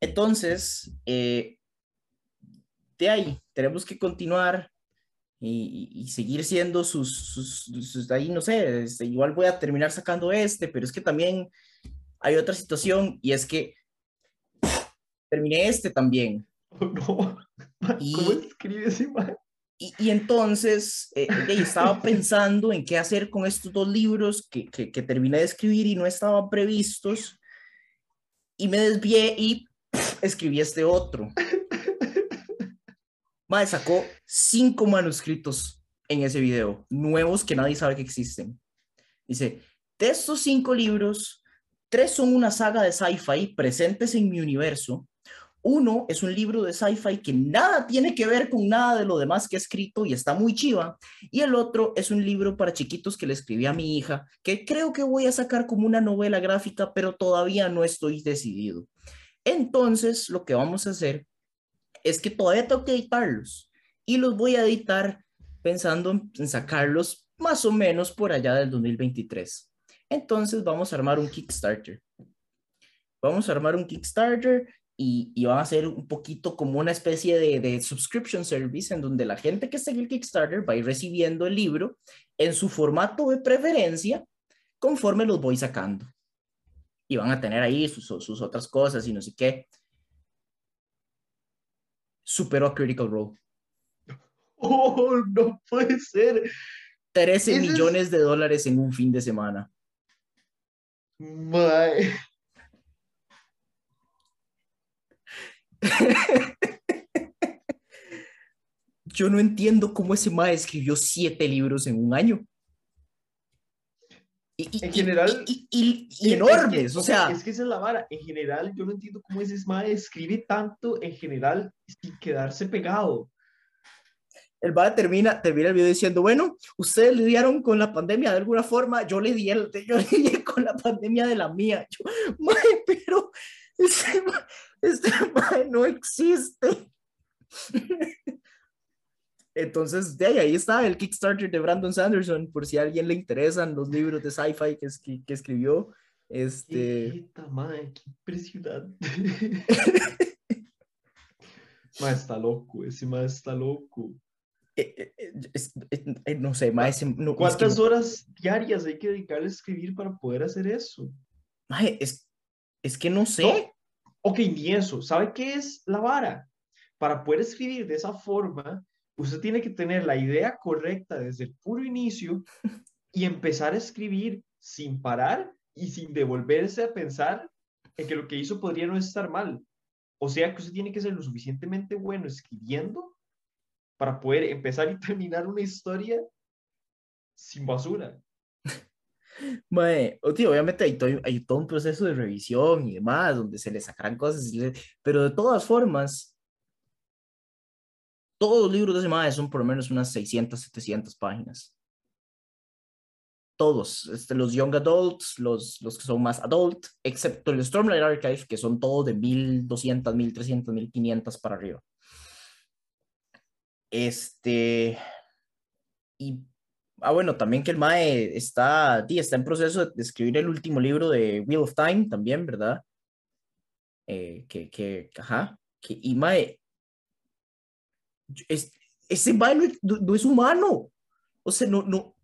Entonces, eh, de ahí tenemos que continuar y, seguir siendo sus, sus, ahí no sé, este, igual voy a terminar sacando este, pero es que también hay otra situación y es que terminé este también. no. ¿Cómo escribes y, y, entonces eh, estaba pensando en qué hacer con estos dos libros que, que, que terminé de escribir y no estaban previstos y me desvié y escribí este otro. Mae, sacó cinco manuscritos en ese video, nuevos que nadie sabe que existen. Dice, de estos cinco libros, tres son una saga de sci-fi presentes en mi universo. Uno es un libro de sci-fi que nada tiene que ver con nada de lo demás que he escrito y está muy chiva. Y el otro es un libro para chiquitos que le escribí a mi hija, que creo que voy a sacar como una novela gráfica, pero todavía no estoy decidido. Entonces, lo que vamos a hacer es que todavía tengo que editarlos y los voy a editar pensando en sacarlos más o menos por allá del 2023. Entonces, vamos a armar un Kickstarter. Vamos a armar un Kickstarter y, y va a ser un poquito como una especie de, de, subscription service en donde la gente que en el Kickstarter va a ir recibiendo el libro en su formato de preferencia conforme los voy sacando y van a tener ahí sus, sus otras cosas y no sé qué. superó a Critical Role. Oh, no puede ser. 13 millones de dólares en un fin de semana. Yo no entiendo cómo ese mae escribió siete libros en un año. Y, en general. Y, enormes, o sea. Es que esa es la vara. En general, yo no entiendo cómo ese mae escribe tanto en general sin quedarse pegado el va termina, termina el video diciendo, bueno, ustedes lidiaron con la pandemia de alguna forma, yo lidié, yo lidié con la pandemia de la mía. Yo, pero este, este no existe. Entonces, de ahí, ahí está el Kickstarter de Brandon Sanderson, por si a alguien le interesan los libros de sci-fi que, que, escribió. Este... Qué, madre, qué impresionante. Más está loco, ese más está loco. Eh, eh, eh, no sé, más... ¿Cuántas horas diarias hay que dedicarle a escribir para poder hacer eso? es, es que no sé. Ok, ni eso. ¿Sabe qué es la vara? Para poder escribir de esa forma, usted tiene que tener la idea correcta desde el puro inicio y empezar a escribir sin parar y sin devolverse a pensar en que lo que hizo podría no estar mal. O sea que usted tiene que ser lo suficientemente bueno escribiendo para poder empezar y terminar una historia sin basura. Mae, obviamente hay todo, hay todo, un proceso de revisión y demás, donde se le sacarán cosas, pero de todas formas, todos los libros de ese mae son por lo menos unas 600, 700 páginas. Todos, este, los young adults, los, los que son más adult, excepto el Stormlight Archive, que son todos de 1200, 1300, 1500 para arriba. Este, y, ah, bueno, también que el Mae está, está en proceso de escribir el último libro de Wheel of Time también, ¿verdad? Eh, que, que, ajá, que, y Mae, es, ese Mae no, es humano, o sea, no, no.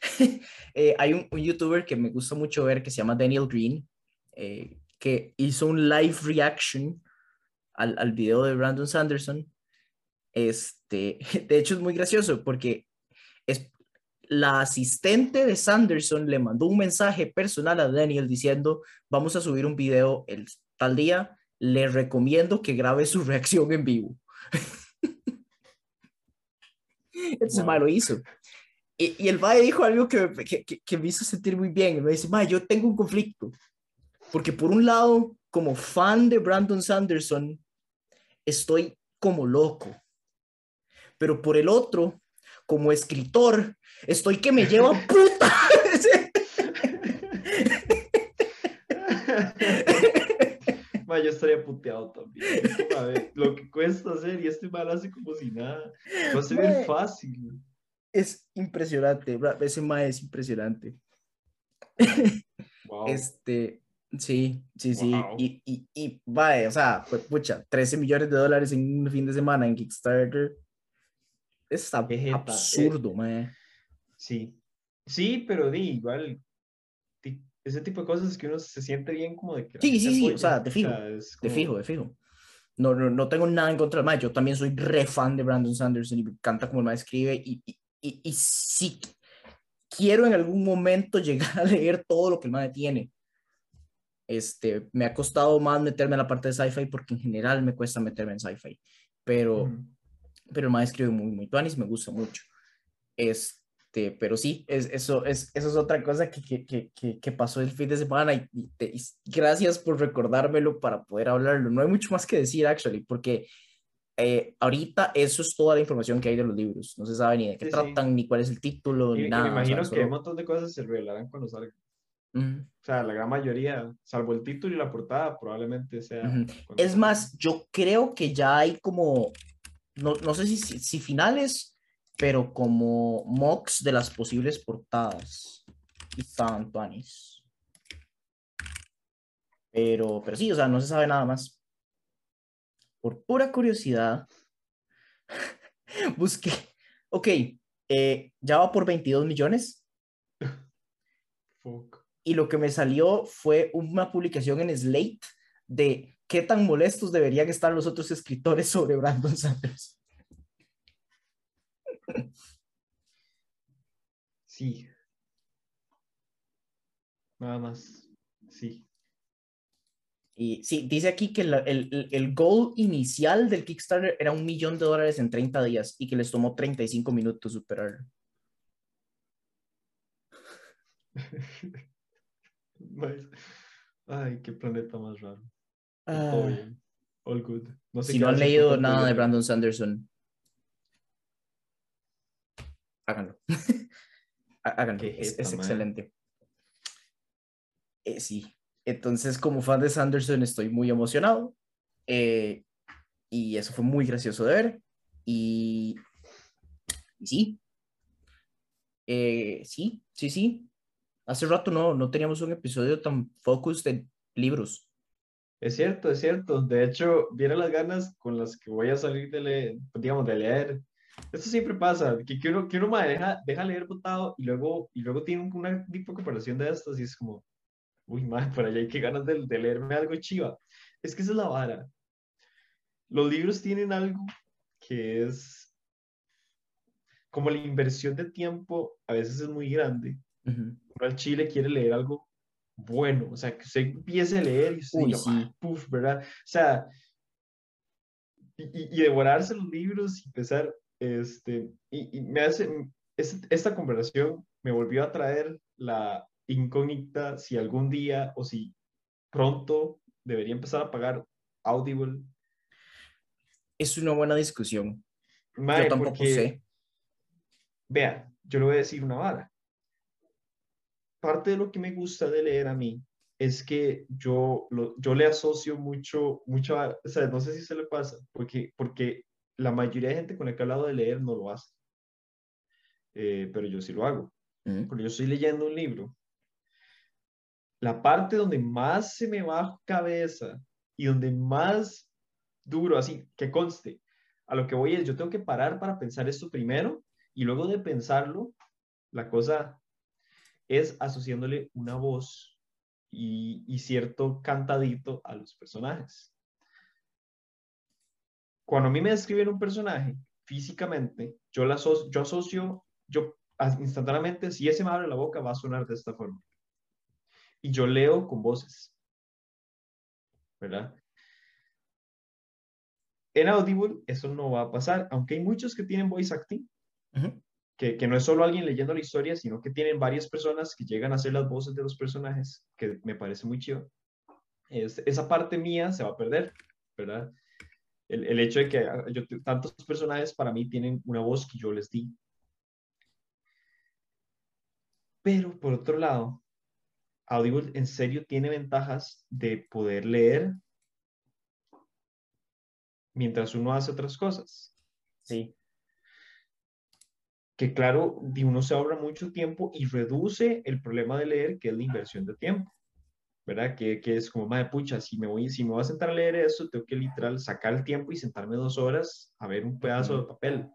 Eh, hay un, youtuber que me gusta mucho ver que se llama Daniel Green, eh, que hizo un live reaction al, al video de Brandon Sanderson este, de hecho, es muy gracioso porque la asistente de Sanderson le mandó un mensaje personal a Daniel diciendo, vamos a subir un video el tal día, le recomiendo que grabe su reacción en vivo. Entonces, wow. lo hizo. Y, y el Mae dijo algo que, que, que, me hizo sentir muy bien. Me dice, Mae, yo tengo un conflicto. Porque por un lado, como fan de Brandon Sanderson, estoy como loco pero por el otro, como escritor, estoy que me lleva puta. yo estaría puteado también. lo que cuesta hacer y este mal hace como si nada. Va a ser fácil. Es impresionante, ese ma es impresionante. Este, sí, sí, sí. Y, y, y, vaya, o sea, pues, pucha, 13 millones de dólares en un fin de semana en Kickstarter Está absurdo, eh, Sí, sí, pero di, igual, ese tipo de cosas es que uno se siente bien como de que... Sí, sí, sí, o sea, te fijo, te fijo, te fijo. No, no, no, tengo nada en contra del yo también soy re fan de Brandon Sanderson y me encanta como el maestro escribe y, y, y, y sí quiero en algún momento llegar a leer todo lo que el maestro tiene. Este, me ha costado más meterme en la parte de sci-fi porque en general me cuesta meterme en sci-fi, pero pero el maestro escribe muy, muy tuanis, me gusta mucho. Este, pero sí, es, eso, es, eso es otra cosa que, que, que, que pasó el fin de semana y, gracias por recordármelo para poder hablarlo. No hay mucho más que decir, actually, porque eh, ahorita eso es toda la información que hay de los libros. No se sabe ni de qué tratan, ni cuál es el título, ni nada. me imagino que un montón de cosas se revelarán cuando salgan. O sea, la gran mayoría, salvo el título y la portada, probablemente sea. Es más, yo creo que ya hay como no, no sé si, si, finales, pero como mocks de las posibles portadas. Y están Pero, pero sí, o sea, no se sabe nada más. Por pura curiosidad, busqué. Ok, eh, ya va por 22 millones. Y lo que me salió fue una publicación en Slate de ¿qué tan molestos deberían estar los otros escritores sobre Brandon Sanders? Sí. Nada más. Sí. Y sí, dice aquí que el, el, el, goal inicial del Kickstarter era un millón de dólares en 30 días y que les tomó 35 minutos superarlo. Ay, qué planeta más raro. Ah. All good. si no han leído nada de Brandon Sanderson, háganlo. háganlo. Es, excelente. Eh, sí. Entonces, como fan de Sanderson, estoy muy emocionado. Eh, y eso fue muy gracioso de ver. Y, y sí. Eh, sí, sí, sí. Hace rato no, no teníamos un episodio tan focus de libros. Es cierto, es cierto. De hecho, vienen las ganas con las que voy a salir de leer, digamos, de leer. Esto siempre pasa, que, que uno, que uno deja, deja leer botado y luego, y luego tiene una tipo de comparación de estas y es como, uy, madre, por allá hay que ganas de, de leerme algo chiva. Es que esa es la vara. Los libros tienen algo que es como la inversión de tiempo a veces es muy grande. Uh al Chile quiere leer algo bueno, o sea, que se empiece a leer y usted sí. puff, ¿verdad? O sea, y, devorarse los libros y empezar, este, y, me hace, esta conversación me volvió a traer la incógnita si algún día o si pronto debería empezar a pagar Audible. Es una buena discusión. yo tampoco sé. Vea, yo le voy a decir una vara parte de lo que me gusta de leer a mí es que yo, yo le asocio mucho, mucho, o sea, no sé si se le pasa, porque, porque la mayoría de gente con la que he hablado de leer no lo hace. Eh, pero yo sí lo hago. Cuando yo estoy leyendo un libro, la parte donde más se me va cabeza y donde más duro, así que conste, a lo que voy es, yo tengo que parar para pensar esto primero y luego de pensarlo, la cosa es asociándole una voz y, cierto cantadito a los personajes. Cuando a mí me describen un personaje físicamente, yo, la asocio, yo asocio, yo instantáneamente, si ese me abre la boca, va a sonar de esta forma. Y yo leo con voces. ¿Verdad? En Audible eso no va a pasar, aunque hay muchos que tienen voice acting que, no es solo alguien leyendo la historia, sino que tienen varias personas que llegan a hacer las voces de los personajes, que me parece muy chido. Es, esa parte mía se va a perder, ¿verdad? El, el hecho de que ah, yo, tantos personajes para mí tienen una voz que yo les di. Pero por otro lado, Audible en serio tiene ventajas de poder leer mientras uno hace otras cosas. Sí que claro, uno se ahorra mucho tiempo y reduce el problema de leer, que es la inversión de tiempo, ¿verdad? Que, que es como, madre pucha, si me, voy, si me voy a sentar a leer eso, tengo que literal sacar el tiempo y sentarme dos horas a ver un pedazo de papel.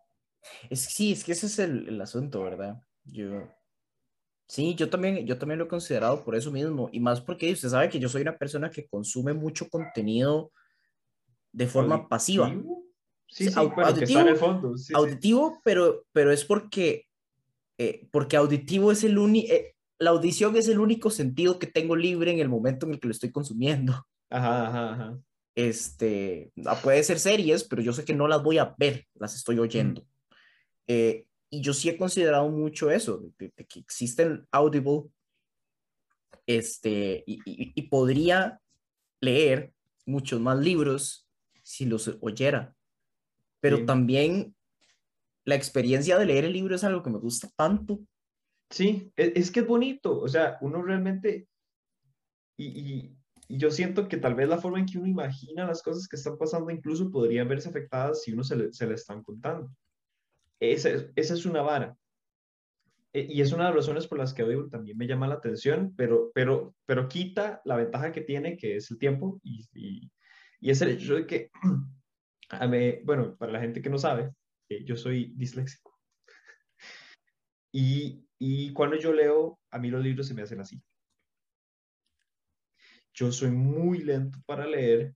Es sí, es que ese es el, el asunto, ¿verdad? Yo, Sí, yo también, yo también lo he considerado por eso mismo, y más porque usted sabe que yo soy una persona que consume mucho contenido de forma pasiva. Sí, auditivo, en el fondo. auditivo, pero, pero es porque, eh, porque auditivo es el único, eh, la audición es el único sentido que tengo libre en el momento en el que lo estoy consumiendo. Ajá, ajá, ajá. Este, ah, puede ser series, pero yo sé que no las voy a ver, las estoy oyendo. Eh, y yo sí he considerado mucho eso, de, que existen Audible, este, y, y podría leer muchos más libros si los oyera pero también la experiencia de leer el libro es algo que me gusta tanto. Sí, e, es, que es bonito, o sea, uno realmente, y, yo siento que tal vez la forma en que uno imagina las cosas que están pasando incluso podrían verse afectadas si uno se le, se están contando. Esa, es una vara. E, y es una de las razones por las que Audible también me llama la atención, pero, pero, pero quita la ventaja que tiene, que es el tiempo, y, y, es el hecho de que bueno, para la gente que no sabe, eh, yo soy disléxico. Y, y cuando yo leo, a mí los libros se me hacen así. Yo soy muy lento para leer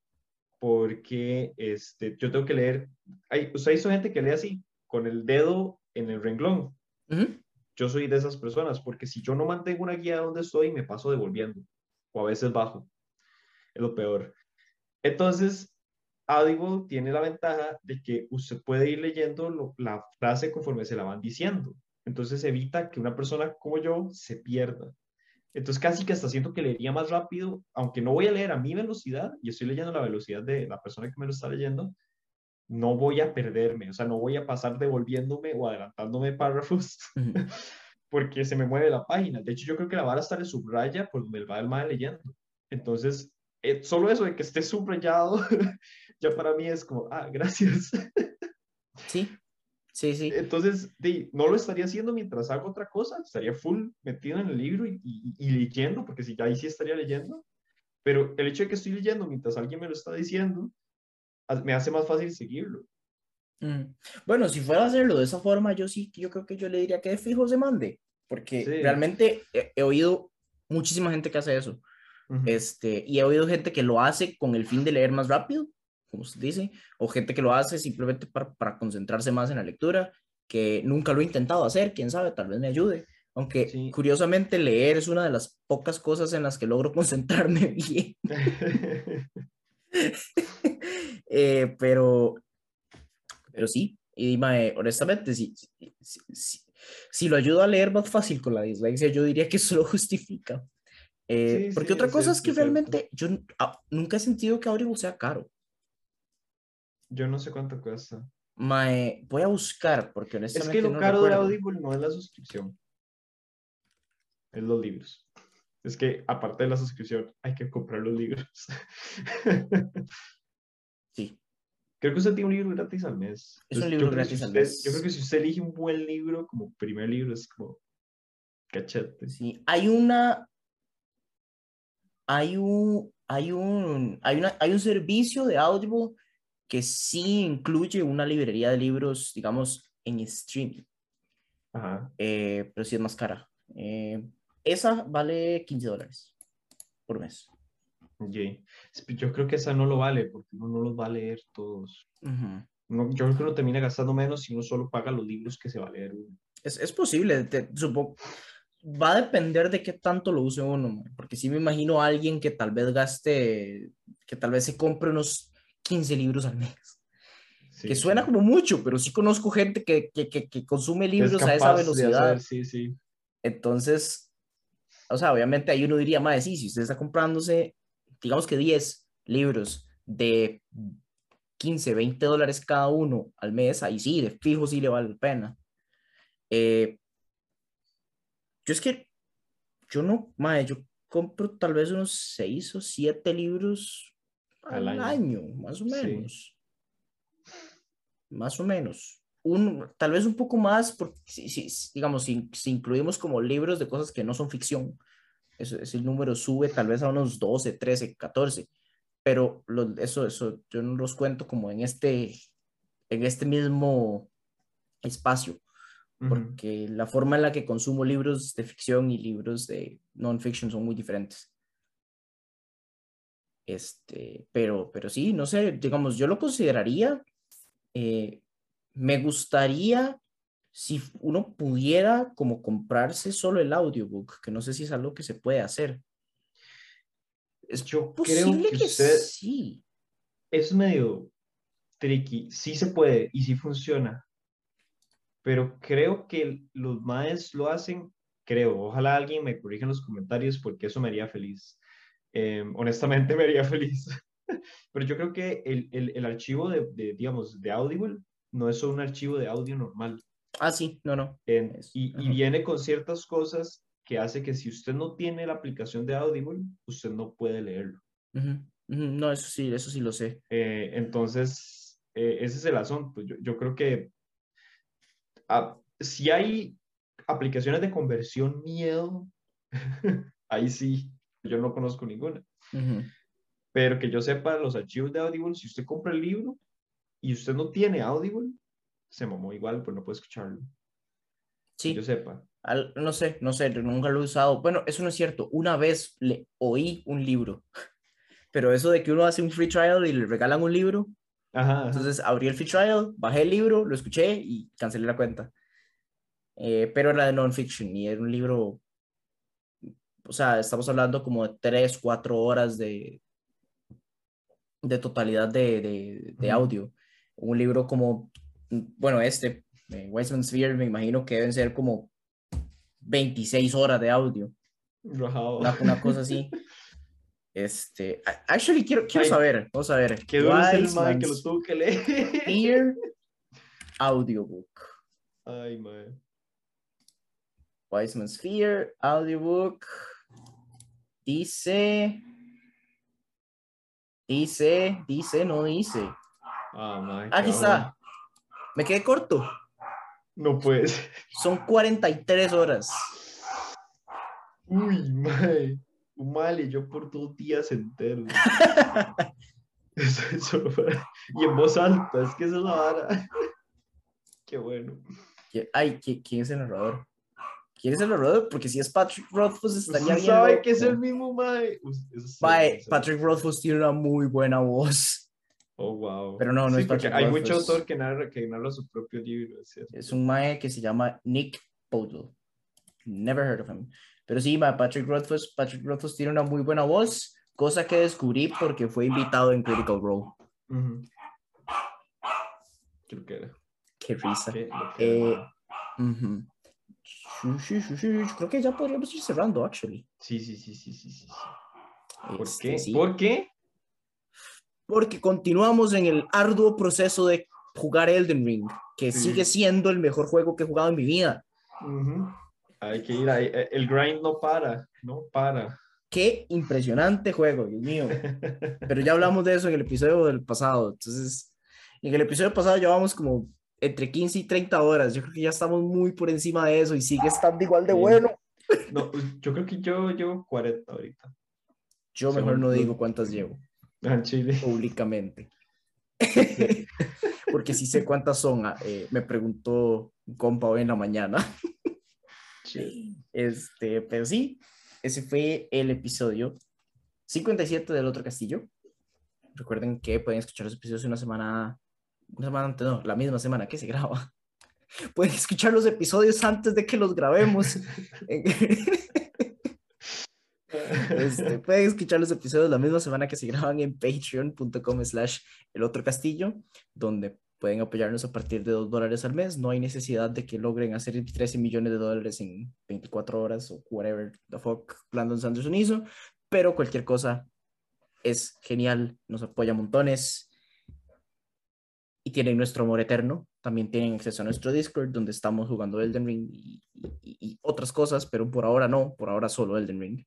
porque este, yo tengo que leer, hay, usted hizo gente que lee así, con el dedo en el renglón. Yo soy de esas personas, porque si yo no mantengo una guía donde estoy, me paso devolviendo, o a veces bajo. Es lo peor. Entonces, Audible tiene la ventaja de que usted puede ir leyendo la frase conforme se la van diciendo. Entonces evita que una persona como yo se pierda. Entonces casi que hasta siento que leería más rápido, aunque no voy a leer a mi velocidad y estoy leyendo la velocidad de la persona que me lo está leyendo, no voy a perderme, o sea, no voy a pasar devolviéndome o adelantándome párrafos porque se me mueve la página. De hecho, yo creo que la vara está en subraya por donde va el mal leyendo. Entonces, eh, solo eso de que esté subrayado, ya para mí es como, ah, gracias. Sí, Sí, sí. Entonces, no lo estaría haciendo mientras hago otra cosa, estaría full metido en el libro y, leyendo, porque si ahí sí estaría leyendo, pero el hecho de que estoy leyendo mientras alguien me lo está diciendo, me hace más fácil seguirlo. Mm. Bueno, si fuera a hacerlo de esa forma, yo sí, yo creo que yo le diría que de fijo se mande, porque realmente he, oído muchísima gente que hace eso. este, y he oído gente que lo hace con el fin de leer más rápido como usted dice, o gente que lo hace simplemente para, para, concentrarse más en la lectura, que nunca lo he intentado hacer, quién sabe, tal vez me ayude. Aunque curiosamente leer es una de las pocas cosas en las que logro concentrarme bien. Eh, pero, pero sí, y honestamente, si, si, si, lo ayudo a leer más fácil con la dislexia, yo diría que eso lo justifica. Eh, porque otra cosa es, que realmente yo ah, nunca he sentido que Audible sea caro. Yo no sé cuánto cuesta. Mae, voy a buscar, porque honestamente. Es que lo caro de Audible no es la suscripción, es los libros. Es que aparte de la suscripción, hay que comprar los libros. sí. Creo que usted tiene un libro gratis al mes. Es un libro gratis al mes. Yo creo que si usted elige un buen libro como primer libro, es como cachete. Sí, hay una. Hay un. Hay un. Hay, una, hay un servicio de Audible que sí incluye una librería de libros, digamos, en streaming. Ajá. Eh, pero sí es más cara. Eh, esa vale 15 dólares por mes. Yo creo que esa no lo vale, porque uno no los va a leer todos. yo creo que uno termina gastando menos si uno solo paga los libros que se va a leer Es, es posible, supongo. Va a depender de qué tanto lo use uno, porque sí me imagino a alguien que tal vez gaste, que tal vez se compre unos 15 libros al mes. que suena como mucho, pero sí conozco gente que, que, que, consume libros a esa velocidad. sí, sí. Entonces, o sea, obviamente ahí uno diría, más, sí, si usted está comprándose, digamos que 10 libros de 15, 20 dólares cada uno al mes, ahí sí, de fijo sí le vale la pena. Eh, yo es que, yo no, madre, yo compro tal vez unos 6 o 7 libros al año. más o menos. Más o menos. Un, tal vez un poco más, porque si, si digamos, si, incluimos como libros de cosas que no son ficción, ese, número sube tal vez a unos 12, 13, 14, pero eso, eso yo no los cuento como en este, en este mismo espacio, porque la forma en la que consumo libros de ficción y libros de non-fiction son muy diferentes. Este, pero, pero sí, no sé, digamos, yo lo consideraría, eh, me gustaría si uno pudiera como comprarse solo el audiobook, que no sé si es algo que se puede hacer. Es yo posible creo que, sí. Es medio tricky, sí se puede y sí funciona, pero creo que los maes lo hacen, creo, ojalá alguien me corrija en los comentarios porque eso me haría feliz Em, honestamente me haría feliz. Pero yo creo que el, el, el archivo de, de, digamos, de Audible no es solo un archivo de audio normal. Ah, sí, no, no. y, y, viene con ciertas cosas que hace que si usted no tiene la aplicación de Audible, usted no puede leerlo. No, eso sí, eso sí lo sé. Eh, entonces, eh, ese es el asunto. Yo, yo creo que ah, si hay aplicaciones de conversión miedo, ahí sí, yo no conozco ninguna. Pero que yo sepa, los archivos de Audible, si usted compra el libro y usted no tiene Audible, se mamó igual, pues no puede escucharlo. Sí. Que yo sepa. no sé, no sé, nunca lo he usado. Bueno, eso no es cierto. Una vez le oí un libro pero eso de que uno hace un free trial y le regalan un libro. Entonces abrí el free trial, bajé el libro, lo escuché y cancelé la cuenta. Eh, pero era de non-fiction y era un libro, o sea, estamos hablando como de 3, 4 horas de, de totalidad de, de, de audio. Un libro como, bueno, este, eh, Weissman Sphere, me imagino que deben ser como 26 horas de audio. Una, una, cosa así. Este, actually, quiero, quiero saber, vamos a ver. Qué el man que lo tuvo que leer. Ear Audiobook. Ay, man. Wiseman Sphere, Audiobook. Dice. Dice, dice, no dice. Oh, my Aquí está. Me quedé corto. No puedes. Son 43 horas. Uy, mae. Mal y yo por dos días enteros. eso, Y en voz alta, es que esa es la vara. Qué bueno. Ay, ¿quién es el narrador? ¿Quién es el narrador? Porque si es Patrick Rothfuss estaría bien. sabe que es el mismo Mae. Mae, Patrick Rothfuss tiene una muy buena voz. Oh, wow. Pero no, no es Patrick Hay mucho autor que narra, que narra su propio libro. Es, un Mae que se llama Nick Podle. Never heard of him. Pero sí, Patrick Rothfuss, Patrick Rothfuss tiene una muy buena voz, cosa que descubrí porque fue invitado en Critical Role. Creo que era. Qué risa. Eh, Creo que ya podríamos ir cerrando, actually. Sí, sí, sí, sí, sí, sí. ¿Por este, qué? ¿Por qué? Porque continuamos en el arduo proceso de jugar Elden Ring, que sigue siendo el mejor juego que he jugado en mi vida. Hay que ir ahí. Eh, el grind no para, no para. Qué impresionante juego, Dios mío. Pero ya hablamos de eso en el episodio del pasado. Entonces, en el episodio pasado llevamos como entre 15 y 30 horas. Yo creo que ya estamos muy por encima de eso y sigue estando igual de bueno. No, pues, yo creo que yo llevo 40 ahorita. Yo mejor no digo cuántas llevo. En Chile. Públicamente. Porque sí sé cuántas son. Ah, eh, me preguntó un compa hoy en la mañana. Este, pero sí, ese fue el episodio 57 del otro castillo. Recuerden que pueden escuchar los episodios una semana, una semana antes, no, la misma semana que se graba. Pueden escuchar los episodios antes de que los grabemos. Este, pueden escuchar los episodios la misma semana que se graban en patreon.com slash el otro castillo, donde pueden apoyarnos a partir de 2 dólares al mes. No hay necesidad de que logren hacer 13 millones de dólares en 24 horas o whatever the fuck Landon Sanderson hizo, pero cualquier cosa es genial, nos apoya montones y tienen nuestro amor eterno. También tienen acceso a nuestro Discord donde estamos jugando Elden Ring y, y otras cosas, pero por ahora no, por ahora solo Elden Ring.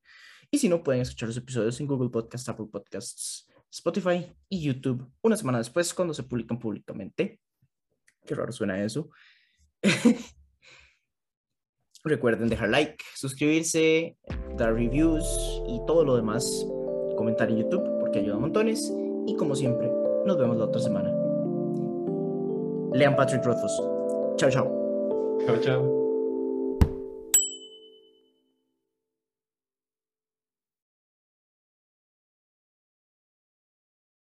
Y si no, pueden escuchar los episodios en Google Podcasts, Apple Podcasts, Spotify y YouTube una semana después cuando se publican públicamente. Qué raro suena eso. Recuerden dejar like, suscribirse, dar reviews y todo lo demás. Comentar en YouTube porque ayuda montones. Y como siempre, nos vemos la otra semana. Lean Patrick Rothfuss. Chao, chao. Chao, chao.